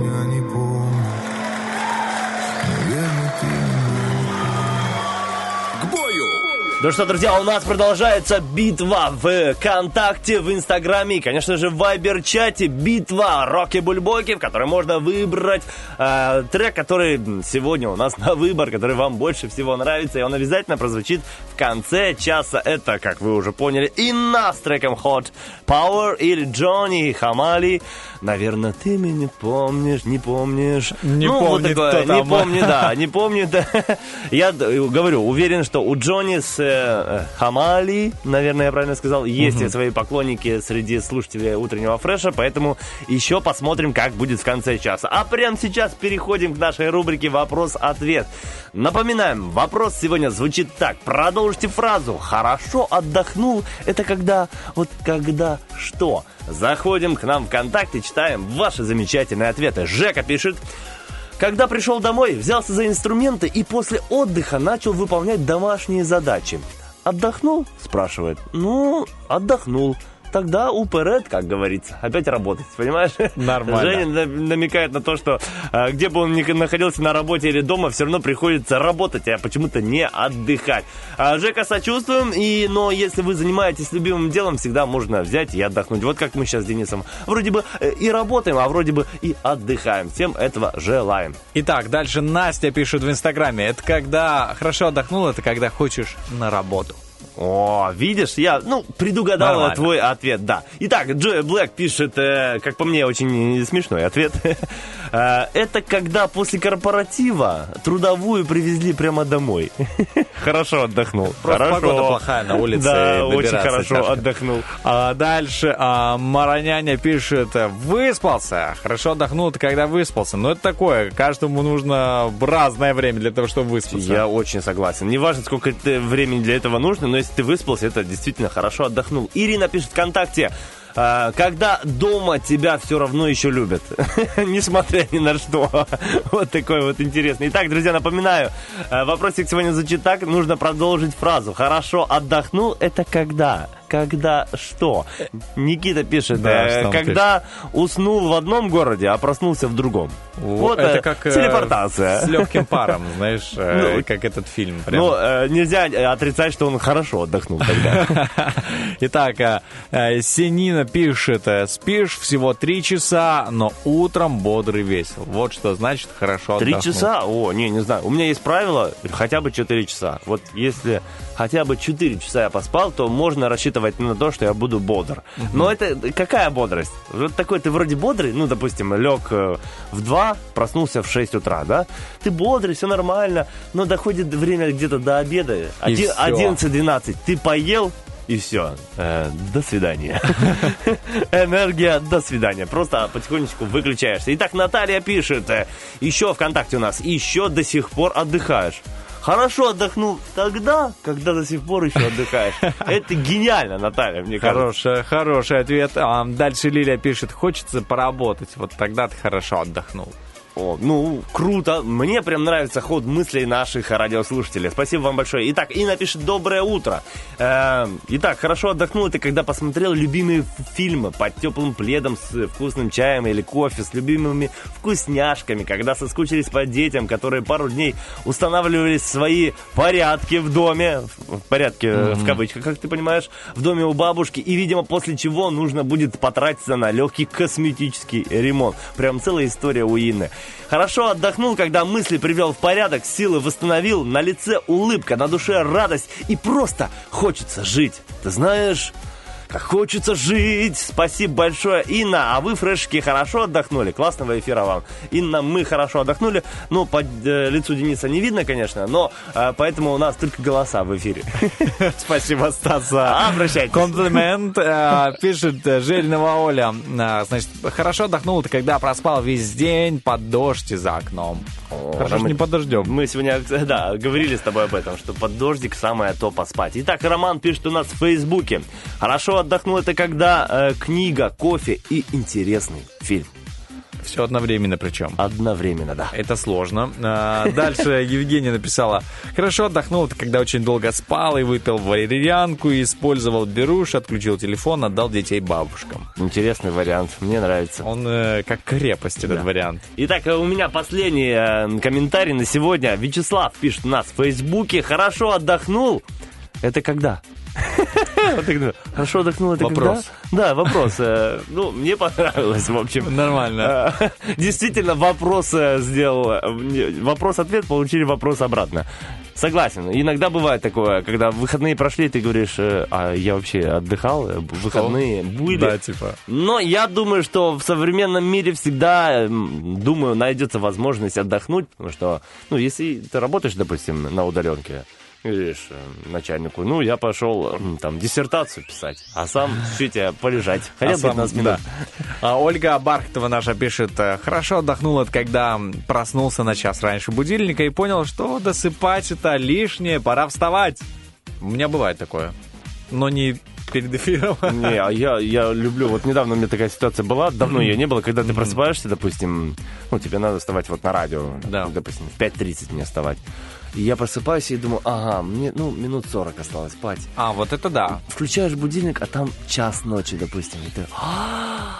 Ну что, друзья, у нас продолжается битва в ВКонтакте, в Инстаграме и, конечно же, в Вайбер-чате. Битва Роки-Бульбоки, в которой можно выбрать э, трек, который сегодня у нас [laughs] на выбор, который вам больше всего нравится. И он обязательно прозвучит в конце часа. Это, как вы уже поняли, Инна с треком Hot Power или Джонни Хамали. Наверное, ты меня не помнишь, не помнишь. Не Ну, вот помнит, такое, кто Не там. помню, да, [laughs] не помню. да. Я говорю, уверен, что у Джонни с э, э, Хамали, наверное, я правильно сказал, есть Мгм. свои поклонники среди слушателей утреннего фреша, поэтому еще посмотрим, как будет в конце часа. А прямо сейчас переходим к нашей рубрике «Вопрос-ответ». Напоминаем, вопрос сегодня звучит так. Продолжите фразу «Хорошо отдохнул» — это когда, вот когда что? Заходим к нам ВКонтакте, читаем ваши замечательные ответы. Жека пишет... Когда пришел домой, взялся за инструменты и после отдыха начал выполнять домашние задачи. Отдохнул? спрашивает. Ну, отдохнул. Тогда уперед, как говорится, опять работать, понимаешь? Нормально. Женя на- намекает на то, что э, где бы он ни находился на работе или дома, все равно приходится работать, а почему-то не отдыхать. А, Жека, сочувствуем, и, но если вы занимаетесь любимым делом, всегда можно взять и отдохнуть. Вот как мы сейчас с Денисом вроде бы э, и работаем, а вроде бы и отдыхаем. Всем этого желаем. Итак, дальше Настя пишет в Инстаграме. Это когда хорошо отдохнул, это когда хочешь на работу. О, видишь, я, ну, предугадал Нормально. твой ответ, да. Итак, Джой Блэк пишет, э, как по мне, очень смешной ответ. [laughs] Э, Это когда после корпоратива трудовую привезли прямо домой. [laughs] Хорошо отдохнул. Просто Хорошо. погода плохая на улице. Да, очень хорошо тяжко. отдохнул. А дальше а, Мараняня пишет, выспался. Хорошо отдохнул, это когда выспался. Но это такое, каждому нужно разное время для того, чтобы выспаться. Я очень согласен. Не важно, сколько времени для этого нужно, но если ты выспался, это действительно хорошо отдохнул. Ирина пишет ВКонтакте. э, Когда дома тебя все равно еще любят, [laughs] несмотря ни на что. Вот такой вот интересный. Итак, друзья, напоминаю, э, вопросик сегодня звучит так. Нужно продолжить фразу. Хорошо отдохнул, это когда? Когда что? Никита пишет, Да, э, когда уснул в одном городе, а проснулся в другом. Вот это э, как э, телепортация. с легким паром, [laughs] знаешь, э, Ну, как этот фильм. прям. Ну, э, нельзя э, отрицать, что он хорошо отдохнул тогда. [laughs] Итак, э, э, Сенина пишет, э, спишь всего три часа, но утром бодрый весел. Вот что значит хорошо Три отдохнул. часа? О, не, не знаю. У меня есть правило хотя бы 4 часа. Вот если хотя бы 4 часа я поспал, то можно рассчитывать на то, что я буду бодр. Но это какая бодрость? Вот такой ты вроде бодрый, ну, допустим, лег э, в 2, проснулся в 6 утра, да? Ты бодрый, все нормально, но доходит время где-то до обеда, И Оди- всё. 11-12, ты поел, и все. до свидания. [laughs] Энергия, до свидания. Просто потихонечку выключаешься. Итак, Наталья пишет, э, еще ВКонтакте у нас, еще до сих пор отдыхаешь. Хорошо отдохнул тогда, когда до сих пор еще отдыхаешь. [laughs] Это гениально, Наталья, мне кажется. Хороший, хороший ответ. А, дальше Лилия пишет, хочется поработать. Вот тогда ты хорошо отдохнул. О, ну, круто. Мне прям нравится ход мыслей наших радиослушателей. Спасибо вам большое. Итак, Инна пишет «Доброе утро». Эм, итак, хорошо отдохнул это, когда посмотрел любимые фильмы под теплым пледом с вкусным чаем или кофе, с любимыми вкусняшками, когда соскучились по детям, которые пару дней устанавливали свои порядки в доме, в порядке э, в кавычках, как ты понимаешь, в доме у бабушки, и, видимо, после чего нужно будет потратиться на легкий косметический ремонт. Прям целая история у Инны. Хорошо отдохнул, когда мысли привел в порядок, силы восстановил, на лице улыбка, на душе радость и просто хочется жить. Ты знаешь, хочется жить. Спасибо большое, Инна. А вы, фрешки, хорошо отдохнули? Классного эфира вам. Инна, мы хорошо отдохнули. Ну, по э, лицу Дениса не видно, конечно, но э, поэтому у нас только голоса в эфире. [laughs] Спасибо, Стас, Обращайтесь. комплимент. Э, Пишет э, Жирнова Оля. Э, Значит, хорошо отдохнул ты, когда проспал весь день под дождь и за окном. Хорошо, мы- не под дождем. Мы сегодня, э, да, говорили с тобой об этом, что под дождик самое то поспать. Итак, Роман пишет у нас в Фейсбуке. Хорошо отдохнул это когда э, книга, кофе и интересный фильм. Все одновременно причем. Одновременно, да. Это сложно. А, Дальше [laughs] Евгения написала. Хорошо отдохнул, когда очень долго спал и выпил валерьянку, и использовал беруш, отключил телефон, отдал детей бабушкам. Интересный вариант, мне нравится. Он э, как крепость, этот вариант. Итак, э, у меня последний э, комментарий на сегодня. Вячеслав пишет у нас в Фейсбуке. Хорошо отдохнул. Это когда? [laughs] Хорошо отдохнул, это Вопрос. Да, вопрос. Э, Ну, мне понравилось, в общем. Нормально. Э, [laughs] Действительно, вопрос э, сделал. Вопрос-ответ, получили вопрос обратно. Согласен. Иногда бывает такое, когда выходные прошли, ты говоришь, э, а я вообще отдыхал, выходные были. Да, типа. Но я думаю, что в современном мире всегда, думаю, найдется возможность отдохнуть, потому что, ну, если ты работаешь, допустим, на удаленке, говоришь э, начальнику, ну, я пошел там диссертацию писать, а сам чуть э, полежать, хотя А бы сам- 15 минут. да. А Ольга Бархтова наша пишет, э, хорошо отдохнул от когда проснулся на час раньше будильника и понял, что досыпать это лишнее, пора вставать. У меня бывает такое, но не перед эфиром. [laughs] Не, а я, я люблю, вот недавно у меня такая ситуация была, давно ее не было, когда ты просыпаешься, допустим, ну, тебе надо вставать вот на радио, Да. допустим, в 5.30 мне вставать. И я просыпаюсь и думаю, ага, мне, ну, минут 40 осталось спать. А, вот это да. Включаешь будильник, а там час ночи, допустим. И ты, «А,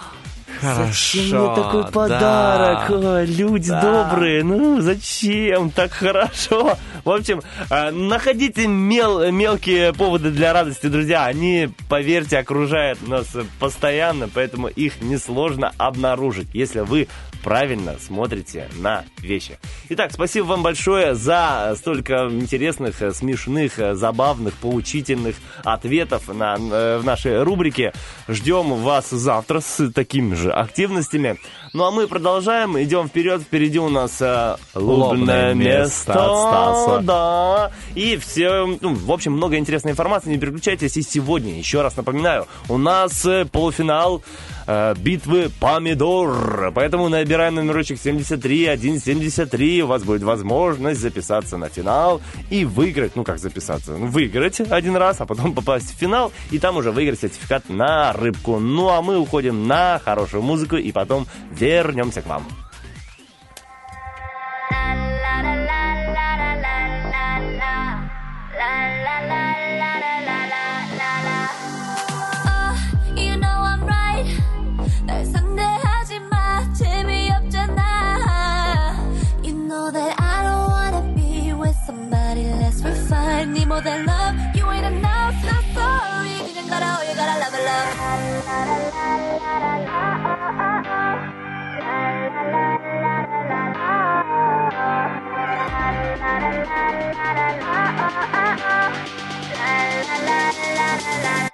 Хорошо, Зачем мне такой подарок? да. Ой, люди Да. добрые, ну зачем? Так хорошо. В общем, э, находите мел- мелкие поводы для радости, друзья. Они, поверьте, окружают нас постоянно, поэтому их несложно обнаружить, если вы правильно смотрите на вещи. Итак, спасибо вам большое за столько интересных, э, смешных, э, забавных, поучительных ответов на, э, в нашей рубрике. Ждем вас завтра с такими же активностями. Ну а мы продолжаем, идем вперед. Впереди у нас э, лобное место. Стаса. Да. И все, ну, в общем, много интересной информации. Не переключайтесь. И сегодня, еще раз напоминаю, у нас полуфинал э, битвы помидор. Поэтому набираем номерочек 73 173. У вас будет возможность записаться на финал и выиграть. Ну, как записаться? Ну, выиграть один раз, а потом попасть в финал. И там уже выиграть сертификат на рыбку. Ну, а мы уходим на хорошую музыку и потом вернемся к вам. more than love. You ain't enough, not sorry. You just gotta, oh, you gotta love it, love. La la la la la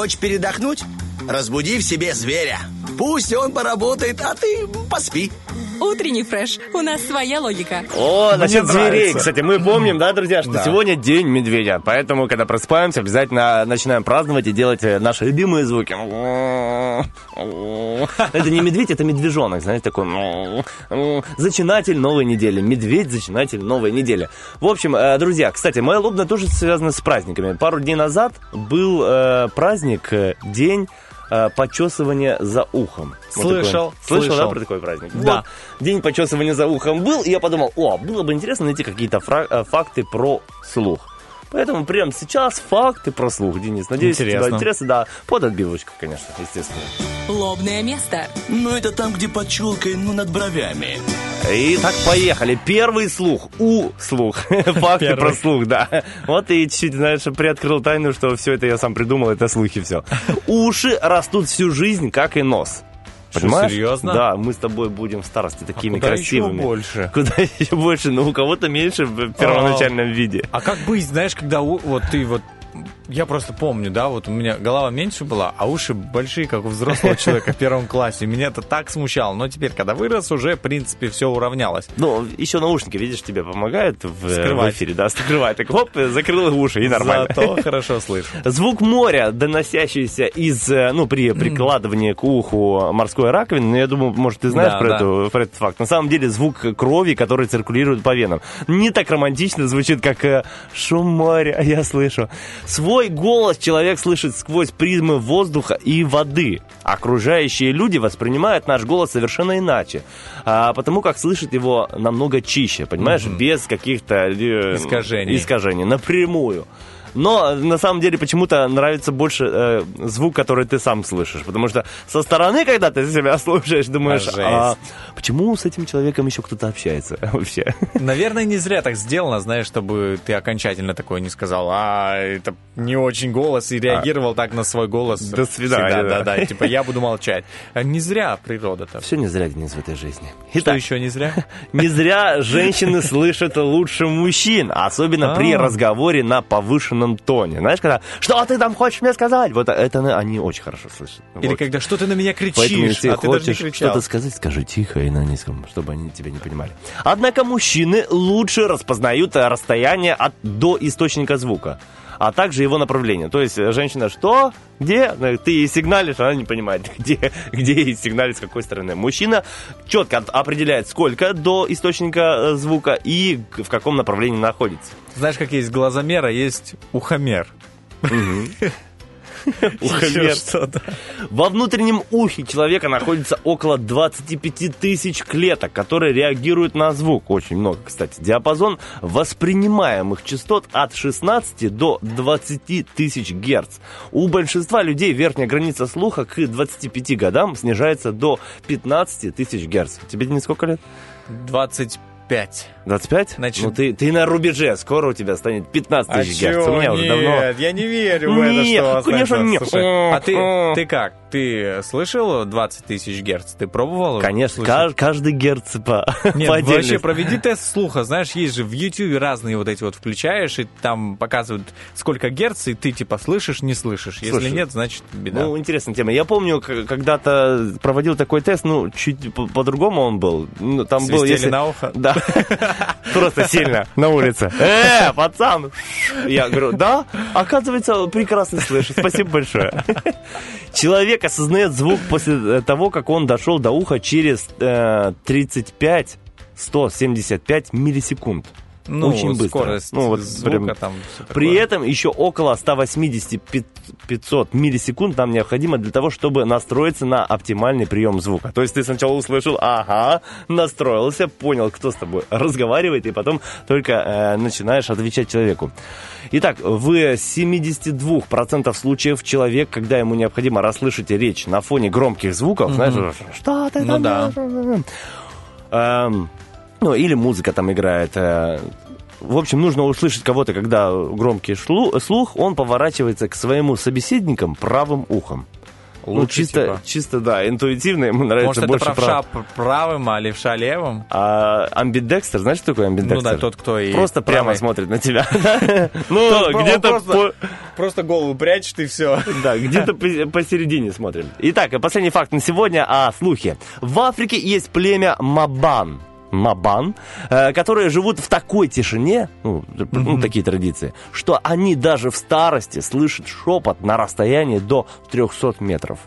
Хочешь передохнуть? Разбуди в себе зверя. Пусть он поработает, а ты поспи. Утренний фреш. У нас своя логика. О, насчет зверей. Кстати, мы помним, да, друзья, что Да. сегодня день медведя. Поэтому, когда просыпаемся, обязательно начинаем праздновать и делать э, наши любимые звуки. Это не медведь, это медвежонок, знаете, такой зачинатель новой недели. Медведь, зачинатель новой недели. В общем, э, друзья, кстати, моя лобна тоже связана с праздниками. Пару дней назад был э, праздник, день э, почесывания за ухом. Вот такой. Слышал, Слышал, да, слышал. про такой праздник? Да. Вот. День почесывания за ухом был, и я подумал, о, было бы интересно найти какие-то фра- э, факты про слух. Поэтому прямо сейчас факты про слух, Денис. Надеюсь, у тебя Интересно. интересно, да. Под отбивочку, конечно, естественно. Лобное место. Ну, это там, где под челкой, ну, над бровями. Итак, поехали. Первый слух. У слух. [laughs] Факты Первый. про слух, да. Вот и чуть, знаешь, приоткрыл тайну, что все это я сам придумал, это слухи все. Уши растут всю жизнь, как и нос. Что, Понимаешь? серьезно? Да, мы с тобой будем в старости такими куда еще красивыми. больше? [laughs] Куда еще больше? Ну, у кого-то меньше в первоначальном виде. А как быть, знаешь, когда у- вот ты вот Я просто помню, да, вот у меня голова меньше была, а уши большие, как у взрослого человека в первом классе. Меня это так смущало. Но теперь, когда вырос, уже, в принципе, все уравнялось. Ну, еще наушники, видишь, тебе помогают в, э, Скрывать. в эфире, да, скрывать. Так, хоп, закрыл уши, и нормально. Зато [laughs] хорошо слышу. Звук моря, доносящийся из, э, ну, при прикладывании к уху морской раковины, ну, я думаю, может, ты знаешь Да, про, да. эту- про этот факт. На самом деле звук крови, который циркулирует по венам. Не так романтично звучит, как э, шум моря, [laughs] я слышу. Свой голос человек слышит сквозь призмы воздуха и воды. Окружающие люди воспринимают наш голос совершенно иначе, а, потому как слышат его намного чище, понимаешь, без каких-то э, Искажений. искажений, напрямую. Но на самом деле почему-то нравится больше э, звук, который ты сам слышишь. Потому что со стороны, когда ты себя слушаешь, думаешь, А, а почему с этим человеком еще кто-то общается [laughs] вообще? Наверное, не зря так сделано, знаешь, чтобы ты окончательно такое не сказал, а, это не очень голос, и реагировал так на свой голос. До свидания, Всегда, да. да, да, типа я буду молчать. А Не зря природа-то. Все не зря, Денис, в этой жизни. Что еще не зря? [laughs] Не зря женщины слышат лучше мужчин, особенно при А. разговоре на повышенном тоне. Знаешь, когда «Что ты там хочешь мне сказать?» Вот это они очень хорошо слышат. Или Вот. когда что ты на меня Поэтому, кричишь, если а ты даже не хочешь что-то сказать, скажи тихо и на низком, чтобы они тебя не понимали. Однако мужчины лучше распознают э, расстояние от, до источника звука, а также его направление. То есть э, женщина что? Где? Э, Ты ей сигналишь, она не понимает, [laughs] где, где ей сигналить, с какой стороны. Мужчина четко определяет, сколько до источника звука и в каком направлении находится. Знаешь, как есть глазомер, а есть ухомер. Ухомер. Во внутреннем ухе человека находится около 25 тысяч клеток, которые реагируют на звук. Очень много, кстати. Диапазон воспринимаемых частот от 16 до 20 тысяч герц. У большинства людей верхняя граница слуха к 25 годам снижается до 15 тысяч герц. Тебе не сколько лет? 25. 25? Значит- Ну, ты, ты на рубеже. Скоро у тебя станет 15 А тысяч герц. чё? У меня уже давно... Нет, я не верю в это, Нет, что конечно, нет. Слушай, а ты, ты как? Ты слышал 20 тысяч герц? Ты пробовал? Конечно, кажд- каждый герц по, [laughs] Нет, по вообще отдельности. проведи тест слуха. Знаешь, есть же в YouTube разные вот эти вот включаешь, и там показывают, сколько герц, и ты типа слышишь, не слышишь. Если Слушай, нет, значит беда. Ну, интересная тема. Я помню, когда-то проводил такой тест, ну, чуть по- по-другому он был. Ну, там был, Свистели если... на ухо? Да. [laughs] [laughs] Просто сильно на улице. [laughs] Э, [laughs] пацан! Я говорю, да, оказывается, прекрасно слышу. Спасибо большое. Человек осознает звук после э, того, как он дошел до уха через э, 35 175 миллисекунд. Ну, Очень быстро. скорость ну, вот звука прям- там При этом еще около 180-500 миллисекунд нам необходимо для того, чтобы настроиться на оптимальный прием звука. То есть ты сначала услышал, ага, настроился, понял, кто с тобой разговаривает, и потом только э, начинаешь отвечать человеку. Итак, в 72% случаев человек, когда ему необходимо расслышать речь на фоне громких звуков, Мгм. знаешь, что ты Ну там да. Эм, ну, или музыка там играет. э, В общем, нужно услышать кого-то, когда громкий слух, он поворачивается к своему собеседникам правым ухом. ну, Лучше, чисто, типа. чисто, да, интуитивно, ему нравится Может, это больше правша прав- правым, а левша левым? А амбидекстер, знаешь, что такое амбидекстер? Ну да, тот, кто и Просто прямо правый. смотрит на тебя. [laughs] [laughs] Ну, он где-то просто, голову прячет и все. [laughs] Да, где-то по- посередине смотрим. Итак, последний факт на сегодня о слухе. В Африке есть племя Мабан. Мабан, э, которые живут в такой тишине, ну, ну, такие традиции, что они даже в старости слышат шепот на расстоянии до 300 метров.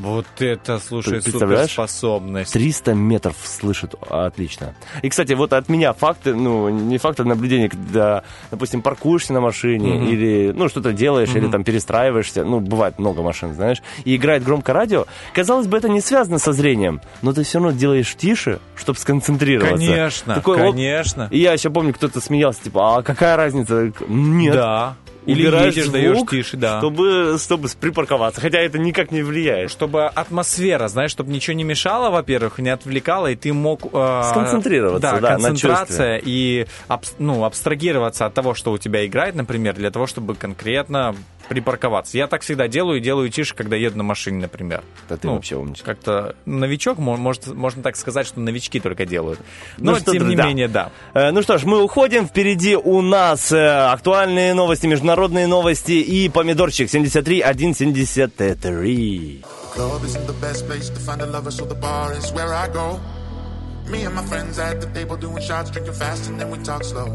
Вот это, слушай, суперспособность. 300 метров слышит отлично. И, кстати, вот от меня факты, ну, не факты наблюдения, когда, допустим, паркуешься на машине Мгм. или, ну, что-то делаешь, или Мгм. там перестраиваешься, ну, бывает много машин, знаешь, и играет громко радио, казалось бы, это не связано со зрением, но ты все равно делаешь тише, чтобы сконцентрироваться. Конечно, Такой, конечно. И я еще помню, кто-то смеялся, типа, а какая разница? Нет. Да. Или Убираешь едешь, даешь звук, тише, да. Чтобы, чтобы припарковаться. Хотя это никак не влияет. Чтобы атмосфера, знаешь, чтобы ничего не мешало, во-первых, не отвлекало, и ты мог... э, Сконцентрироваться, да, на концентрация и абс- ну, абстрагироваться от того, что у тебя играет, например, для того, чтобы конкретно припарковаться. Я так всегда делаю, и делаю тише, когда еду на машине, например. Да ты Ну, вообще умничка. Как-то новичок, мо- может, можно так сказать, что новички только делают. Но, Ну что, тем не друзья, менее, да. Э, Ну что ж, мы уходим. Впереди у нас э, актуальные новости, международные новости и помидорчик 73 173. Club isn't the best place to find a lover, so the bar is where I go. Me and my friends at the table doing shots, drinking fast, and then we talk slow.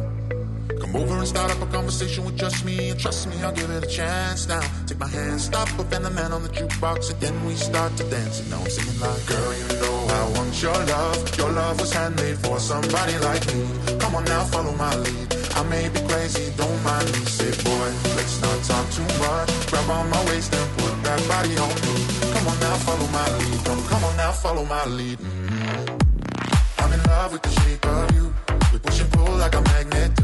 Come over and start up a conversation with just me, and trust me, I'll give it a chance now. Take my hand, stop up, and the man on the jukebox, and then we start to dance. And now I'm singing like, Girl, you know I want your love. Your love was handmade for somebody like me. Come on now, follow my lead. I may be crazy, don't mind me. Say, boy, let's not talk too much. Grab on my waist and put that body on me. Come on now, follow my lead. Come, come on now, follow my lead. Mhm. I'm in love with the shape of you. We push and pull like a magnet do.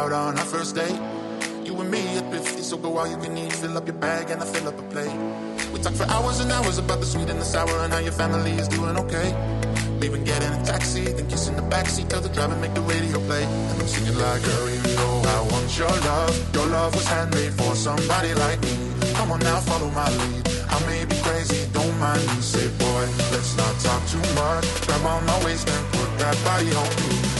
out on our first date. You and me at 50, so go all you can eat. Fill up your bag and I fill up a plate. We talk for hours and hours about the sweet and the sour and how your family is doing okay. Leaving, get in a taxi, then kiss in the backseat. Tell the driver make the radio play. And I'm singing like, girl, you know I want your love. Your love was handmade for somebody like me. Come on now, follow my lead. I may be crazy, don't mind me. Say, boy, let's not talk too much. Grab on my waist and put that body on me.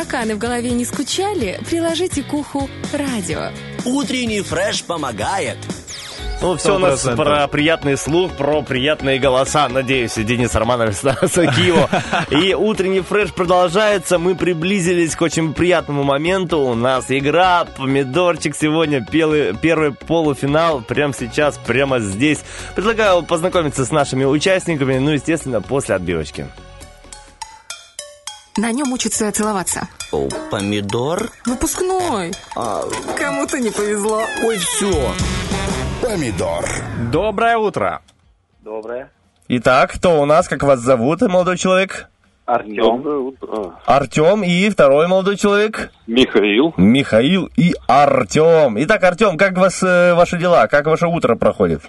тараканы в голове не скучали, приложите к уху радио. Утренний фреш помогает. Ну, все у нас 100%. про приятный слух, про приятные голоса. Надеюсь, Денис Романов Стас Акиева. [laughs] И утренний фреш продолжается. Мы приблизились к очень приятному моменту. У нас игра, помидорчик сегодня, первый, первый полуфинал. Прямо сейчас, прямо здесь. Предлагаю познакомиться с нашими участниками. Ну, естественно, после отбивочки. На нем учатся целоваться. О, помидор? Выпускной. Кому-то не повезло. Ой, все. Помидор. Доброе утро. Доброе. Итак, кто у нас? Как вас зовут, молодой человек? Артем. Артем и второй молодой человек? Михаил. Михаил и Артем. Итак, Артем, как вас э, ваши дела? Как ваше утро проходит?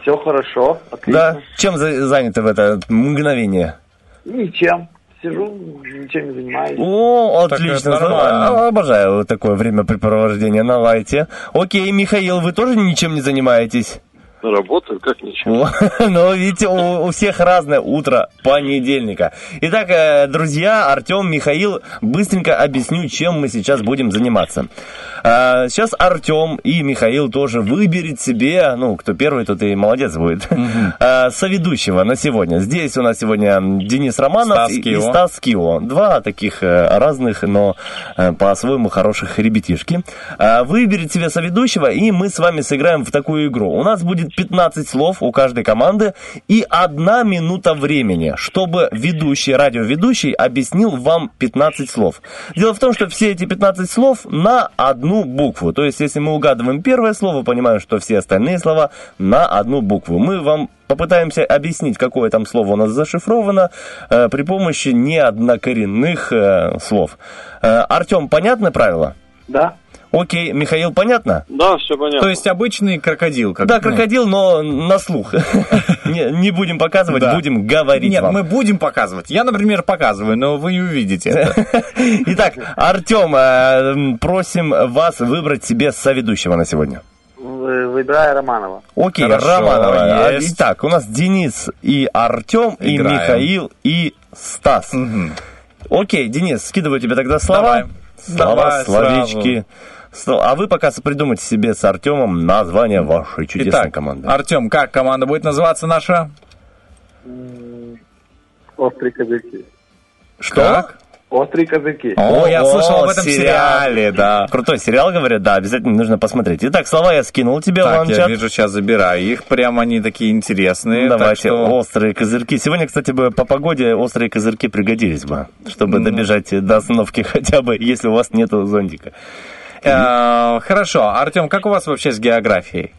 Все хорошо. Да? Чем за- заняты в это мгновение? Ничем. Сижу, ничем не занимаюсь. О, отлично. нормально. А, Обожаю вот такое времяпрепровождение. Давайте. Окей, Михаил, вы тоже ничем не занимаетесь? Работаю как ничего. О, [laughs] Ну, видите, у, у всех разное утро понедельника. Итак, э, друзья, Артем, Михаил, быстренько объясню, чем мы сейчас будем заниматься. А, Сейчас Артем и Михаил тоже выберет себе, ну, кто первый, тот и молодец будет, а, [laughs] соведущего на сегодня. Здесь у нас сегодня Денис Романов Стас и- и. Стас Кио. Два таких э, разных, но э, по-своему хороших ребятишки. Выберет себе соведущего, и мы с вами сыграем в такую игру. У нас будет 15 слов у каждой команды и одна минута времени, чтобы ведущий, радиоведущий объяснил вам 15 слов. Дело в том, что все эти 15 слов на одну букву. То есть, если мы угадываем первое слово, понимаем, что все остальные слова на одну букву. Мы вам попытаемся объяснить, какое там слово у нас зашифровано э, при помощи неоднокоренных э, слов. Э, Артем, понятно правило? Да. Окей, Михаил, понятно? Да, все понятно. То есть обычный крокодил. Как, Да, крокодил, но на слух. [laughs] Не будем показывать, будем говорить Нет, мы будем показывать. Я, например, показываю, но вы не увидите. [laughs] Итак, Артем, э, просим вас выбрать себе соведущего на сегодня. Вы- Выбираю Романова. Окей, Хорошо, Романова. есть. Итак, у нас Денис и Артем, и. Михаил, и Стас. Окей, Денис, скидываю тебе тогда слова. Давай. Слова, Давай словечки. Сло- А вы пока придумайте себе с Артемом название вашей чудесной Итак, команды. Артем, как команда будет называться наша? Острые козырьки. Что? Острые козырьки. О, я слышал об этом сериале, да. Крутой сериал, говорят, да, обязательно нужно посмотреть. Итак, слова я скинул тебе в Так, я ланчат. вижу, сейчас забираю их. Прям они такие интересные. так Давайте, что- острые козырьки. Сегодня, кстати, бы по погоде острые козырьки пригодились бы, чтобы добежать до остановки [laughs] хотя бы, если у вас нету зонтика. Э, Хорошо, Артем, как у вас вообще с географией?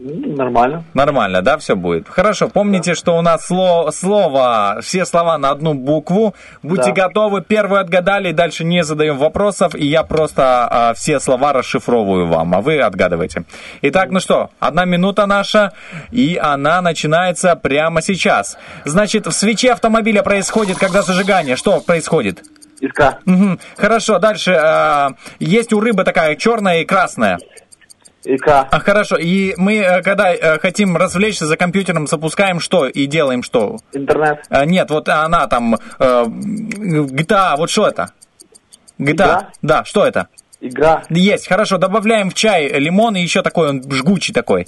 Нормально. Нормально, да, все будет? Хорошо, помните, что у нас сло- слово, все слова на одну букву. Будьте Да. готовы, первый отгадали, дальше не задаем вопросов, и я просто а, все слова расшифровываю вам, а вы отгадываете. Итак, ну что, одна минута наша, и она начинается прямо сейчас. Значит, в свече автомобиля происходит, когда зажигание, что происходит? Искра. Мгм. Хорошо, дальше. а, есть у рыбы такая черная и красная. Икра. А, хорошо, и мы, э, когда э, хотим развлечься за компьютером, запускаем что и делаем что? Интернет. А, нет, вот она там, э, GTA, вот что это? GTA, Игра? да, что это? Игра. Есть, хорошо, добавляем в чай лимон и еще такой, он жгучий такой.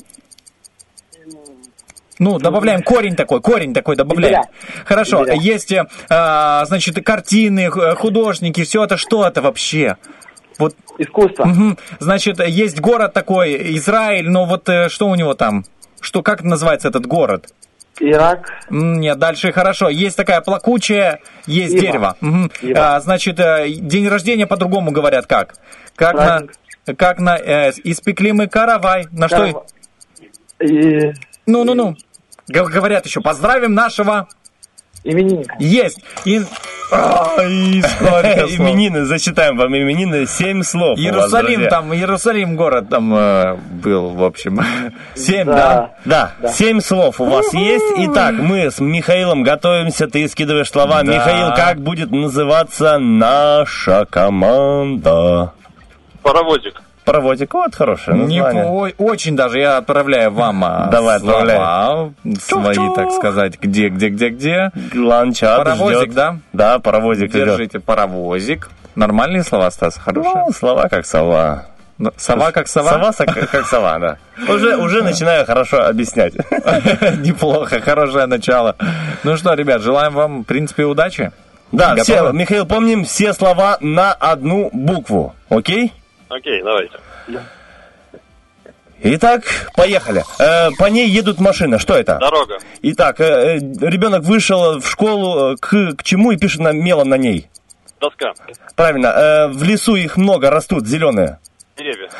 Ну, добавляем корень такой, корень такой добавляем. Имбиря. Хорошо, Имбиря. есть, э, а, значит, картины, художники, все это что это вообще? Вот, Искусство. мгм. Значит, есть город такой, Израиль, но вот э, что у него там? Что, как называется этот город? Ирак. Нет, дальше хорошо. Есть такая плакучая, есть Ива. дерево. Мгм. Ива. А, значит, э, день рождения по-другому говорят как? Как Праздник. на, как на э, испекли мы каравай. На что? Карава- И Ну, ну, ну. Говорят еще, поздравим нашего. именинника. Есть. И... [laughs] Именины, засчитаем вам именины, семь слов. вас, Иерусалим там, Иерусалим город там э, был, в общем. [laughs] Семь, да? Да. Да, семь слов у вас есть. Итак, мы с Михаилом готовимся, ты скидываешь слова. Да. Михаил, как будет называться наша команда? Паровозик. Паровозик, вот хорошее Не- название. ой, очень даже я отправляю вам а, Давай, слова свои, Чух-чух. так сказать, где, где, где, где. Ланчат Паровозик, ждет. да? Да, паровозик. Держите паровозик. Нормальные слова, Стас, хорошие? Ну, слова как сова. Ну, Сова как сова? Сова со- как сова, да. Уже, уже начинаю хорошо объяснять. [laughs] Неплохо, хорошее начало. Ну что, ребят, желаем вам, в принципе, удачи. Да, все, Готовы? Михаил, помним все слова на одну букву. Окей? Окей, давайте. Итак, поехали. Э, по ней едут машины. Что это? Дорога. Итак, э, э, ребенок вышел в школу к, к чему и пишет на, мелом на ней. Доска. Правильно. в лесу их много растут, зеленые. Деревья.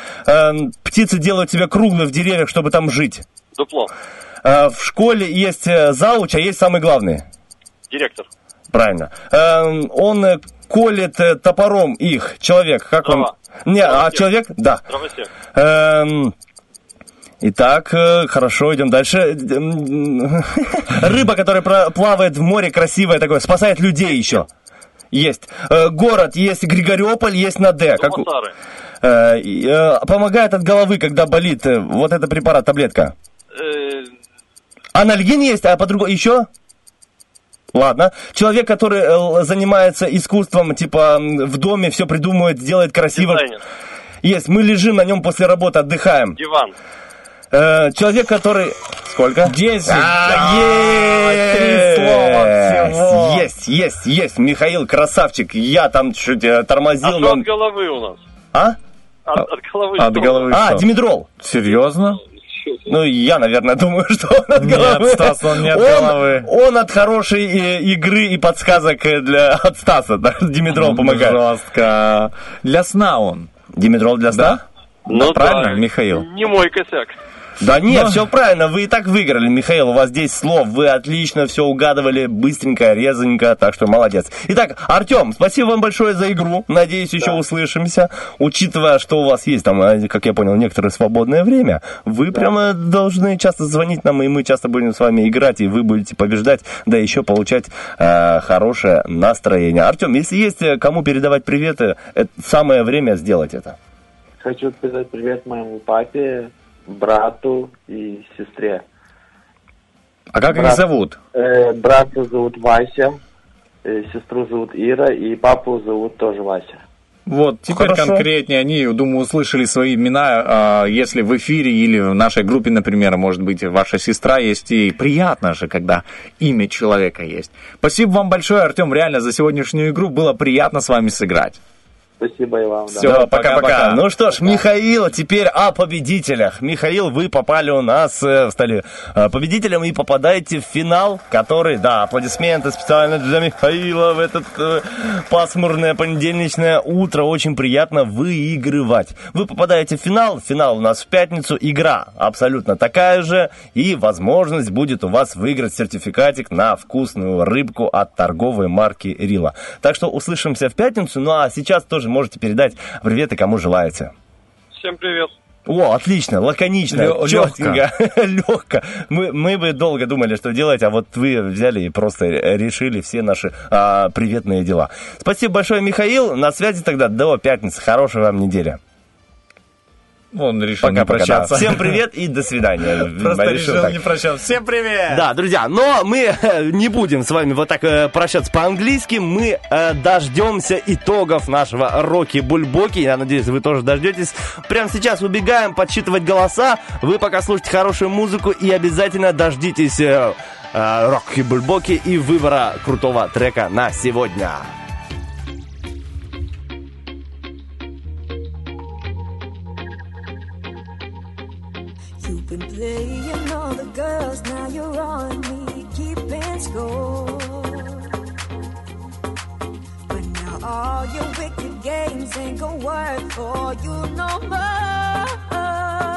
Птицы делают себя круглые в деревьях, чтобы там жить. Дупло. В школе есть зауч, а есть самый главный. Директор. Правильно. Он колет топором их. Человек. Как Трава. он? Не, а человек? Да. Эм, Итак, э, хорошо, идем дальше. Эм, [laughs] Рыба, которая плавает в море, красивая такое, спасает людей еще. Есть. Э, Город, есть Григориополь, есть на Д. Как. Э, Помогает от головы, когда болит. Вот это препарат, таблетка. Анальгин есть, а по-другому еще? Ладно. Человек, который э, занимается искусством, типа в доме все придумывает, делает красиво. Дизайнер. Есть. Мы лежим на нем после работы, отдыхаем. Диван. Э, человек, который... Сколько? Десять. А, три есть! слова всего. Есть, есть, есть. Михаил, красавчик. Я там чуть э, А тормозил, что но... от головы у нас? А? От, от головы От что? головы А, что? Димедрол. Серьезно? Ну, я, наверное, [laughs] думаю, что он от Нет, головы. Стас, он не от Он- головы. Он от хорошей э, игры и подсказок э, для, [laughs] от Стаса. Да? Димедрол помогает. Жестко. Для сна он. Димедрол для сна? Ну, Правильно, да. Михаил? Не мой косяк. Да нет, Но- все правильно, вы и так выиграли, Михаил, у вас 10 слов, вы отлично все угадывали, быстренько, резаненько, так что молодец. Итак, Артем, спасибо вам большое за игру, надеюсь, еще услышимся. Учитывая, что у вас есть там, э, как я понял, некоторое свободное время, вы прямо должны часто звонить нам, и мы часто будем с вами играть, и вы будете побеждать, да еще получать э, хорошее настроение. Артем, если есть э, кому передавать приветы, это самое время сделать это. Хочу передать привет моему папе, брату и сестре. А как их Брат- зовут? Э, брата зовут Вася, э, сестру зовут Ира и папу зовут тоже Вася. Вот, теперь Хорошо. конкретнее они, думаю, услышали свои имена, а, если в эфире или в нашей группе, например, может быть, ваша сестра есть, и приятно же, когда имя человека есть. Спасибо вам большое, Артем, реально, за сегодняшнюю игру, было приятно с вами сыграть. Спасибо и вам. да. Всё, Пока-пока. Ну что ж, Михаил, теперь о победителях. Михаил, вы попали у нас, э, стали э, победителем и попадаете в финал, который, да, аплодисменты специально для Михаила в этот э, пасмурное понедельничное утро. Очень приятно выигрывать. Вы попадаете в финал. Финал у нас в пятницу. Игра абсолютно такая же. И возможность будет у вас выиграть сертификатик на вкусную рыбку от торговой марки Рила. Так что услышимся в пятницу. Ну а сейчас тоже можете передать приветы, кому желаете. Всем привет. О, отлично, лаконично, Лё- четенько, [laughs] легко. Мы, мы бы долго думали, что делать, а вот вы взяли и просто решили все наши а, приветные дела. Спасибо большое, Михаил. На связи тогда до пятницы. Хорошей вам недели. Он решил не Пока-пока. да. прощаться. Всем привет и до свидания. [laughs] Просто Решил решил так. не прощаться. Всем привет! Да, друзья, но мы э, не будем с вами вот так э, прощаться по-английски. Мы э, дождемся итогов нашего Роки-Бульбоки. Я надеюсь, вы тоже дождетесь. Прямо сейчас убегаем подсчитывать голоса. Вы пока слушайте хорошую музыку и обязательно дождитесь э, Роки-Бульбоки и выбора крутого трека на сегодня. Girls, now you're on me, keeping score. But now all your wicked games ain't gonna work for you no more.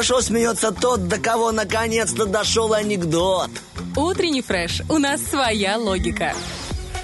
Хорошо смеется тот, до кого наконец-то дошел анекдот. Утренний фреш. У нас своя логика.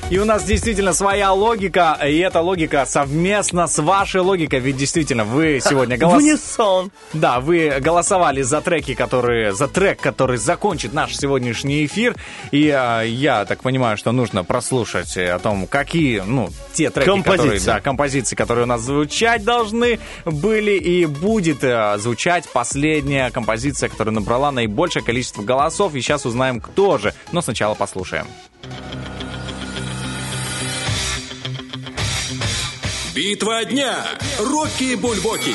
И у нас действительно своя логика, и эта логика совместно с вашей логикой, ведь действительно вы сегодня В голос... унисон. Да, вы голосовали за треки, которые, за трек, который закончит наш сегодняшний эфир, и а, я так понимаю, что нужно прослушать о том, какие, ну, те треки, которые, Композиции. да, композиции, которые у нас звучать должны были, и будет э, звучать последняя композиция, которая набрала наибольшее количество голосов, и сейчас узнаем, кто же. Но сначала послушаем. Битва дня. Рокки Бульбоки.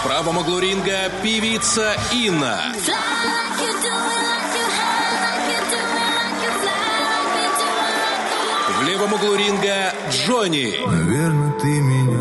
В правом углу ринга певица Инна. В левом углу ринга Джонни. Наверное, ты меня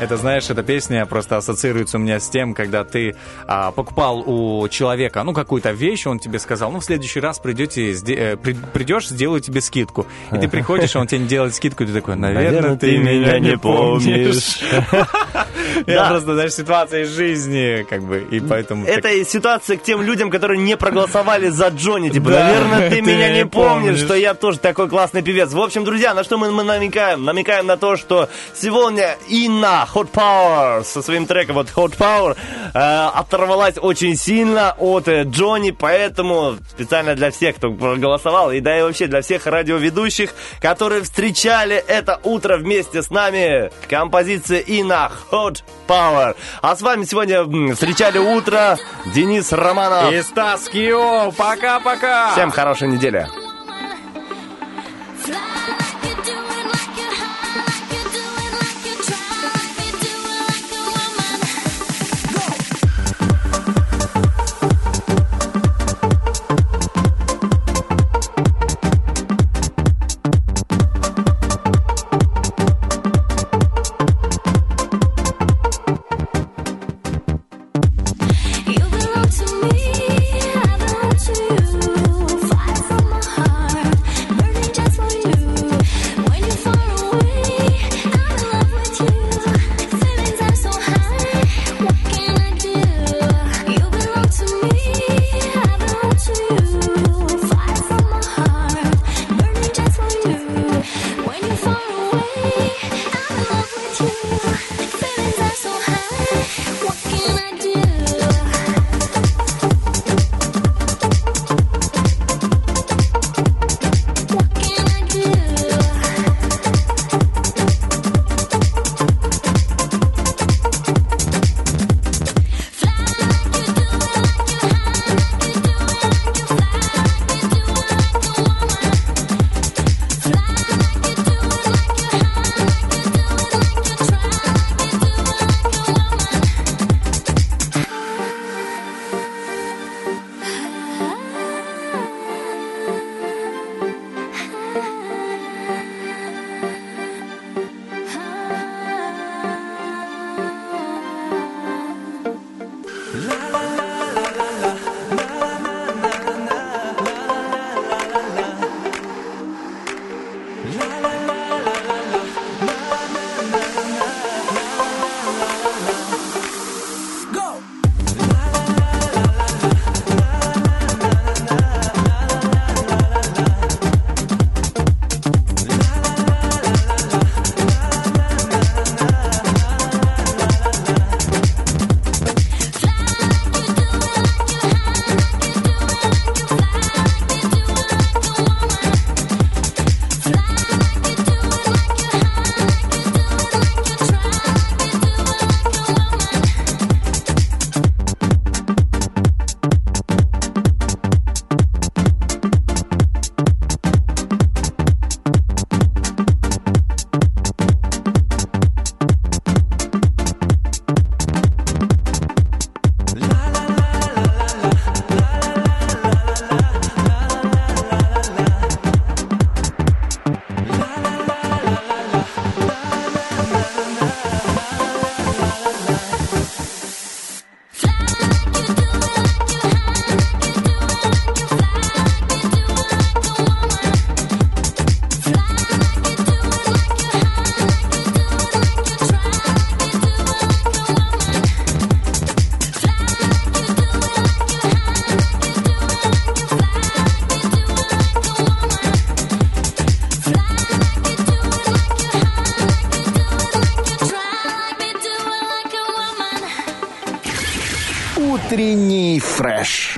Это, знаешь, эта песня просто ассоциируется у меня с тем, когда ты а, покупал у человека, ну, какую-то вещь, он тебе сказал, ну, в следующий раз придете, сде- э, при- придешь, сделаю тебе скидку. И ты приходишь, а он тебе не делает скидку, и ты такой, наверное, ты меня не помнишь. [laughs] Я просто, знаешь, ситуация из жизни, как бы, и поэтому... Это и ситуация к тем людям, которые не проголосовали за Джонни. Типа, наверное, ты [laughs] ты меня не помнишь, что я тоже такой классный певец. В общем, друзья, на что мы, намекаем? Намекаем на то, что сегодня Инна Hot Power со своим треком вот Hot Power э, оторвалась очень сильно от э, Джонни, поэтому специально для всех, кто проголосовал, и да и вообще для всех радиоведущих, которые встречали это утро вместе с нами, композиция Инна Hot Power. А с вами сегодня встречали утро Денис Романов. И Стас Кио, пока-пока! Всем хорошей недели. Утренний фреш.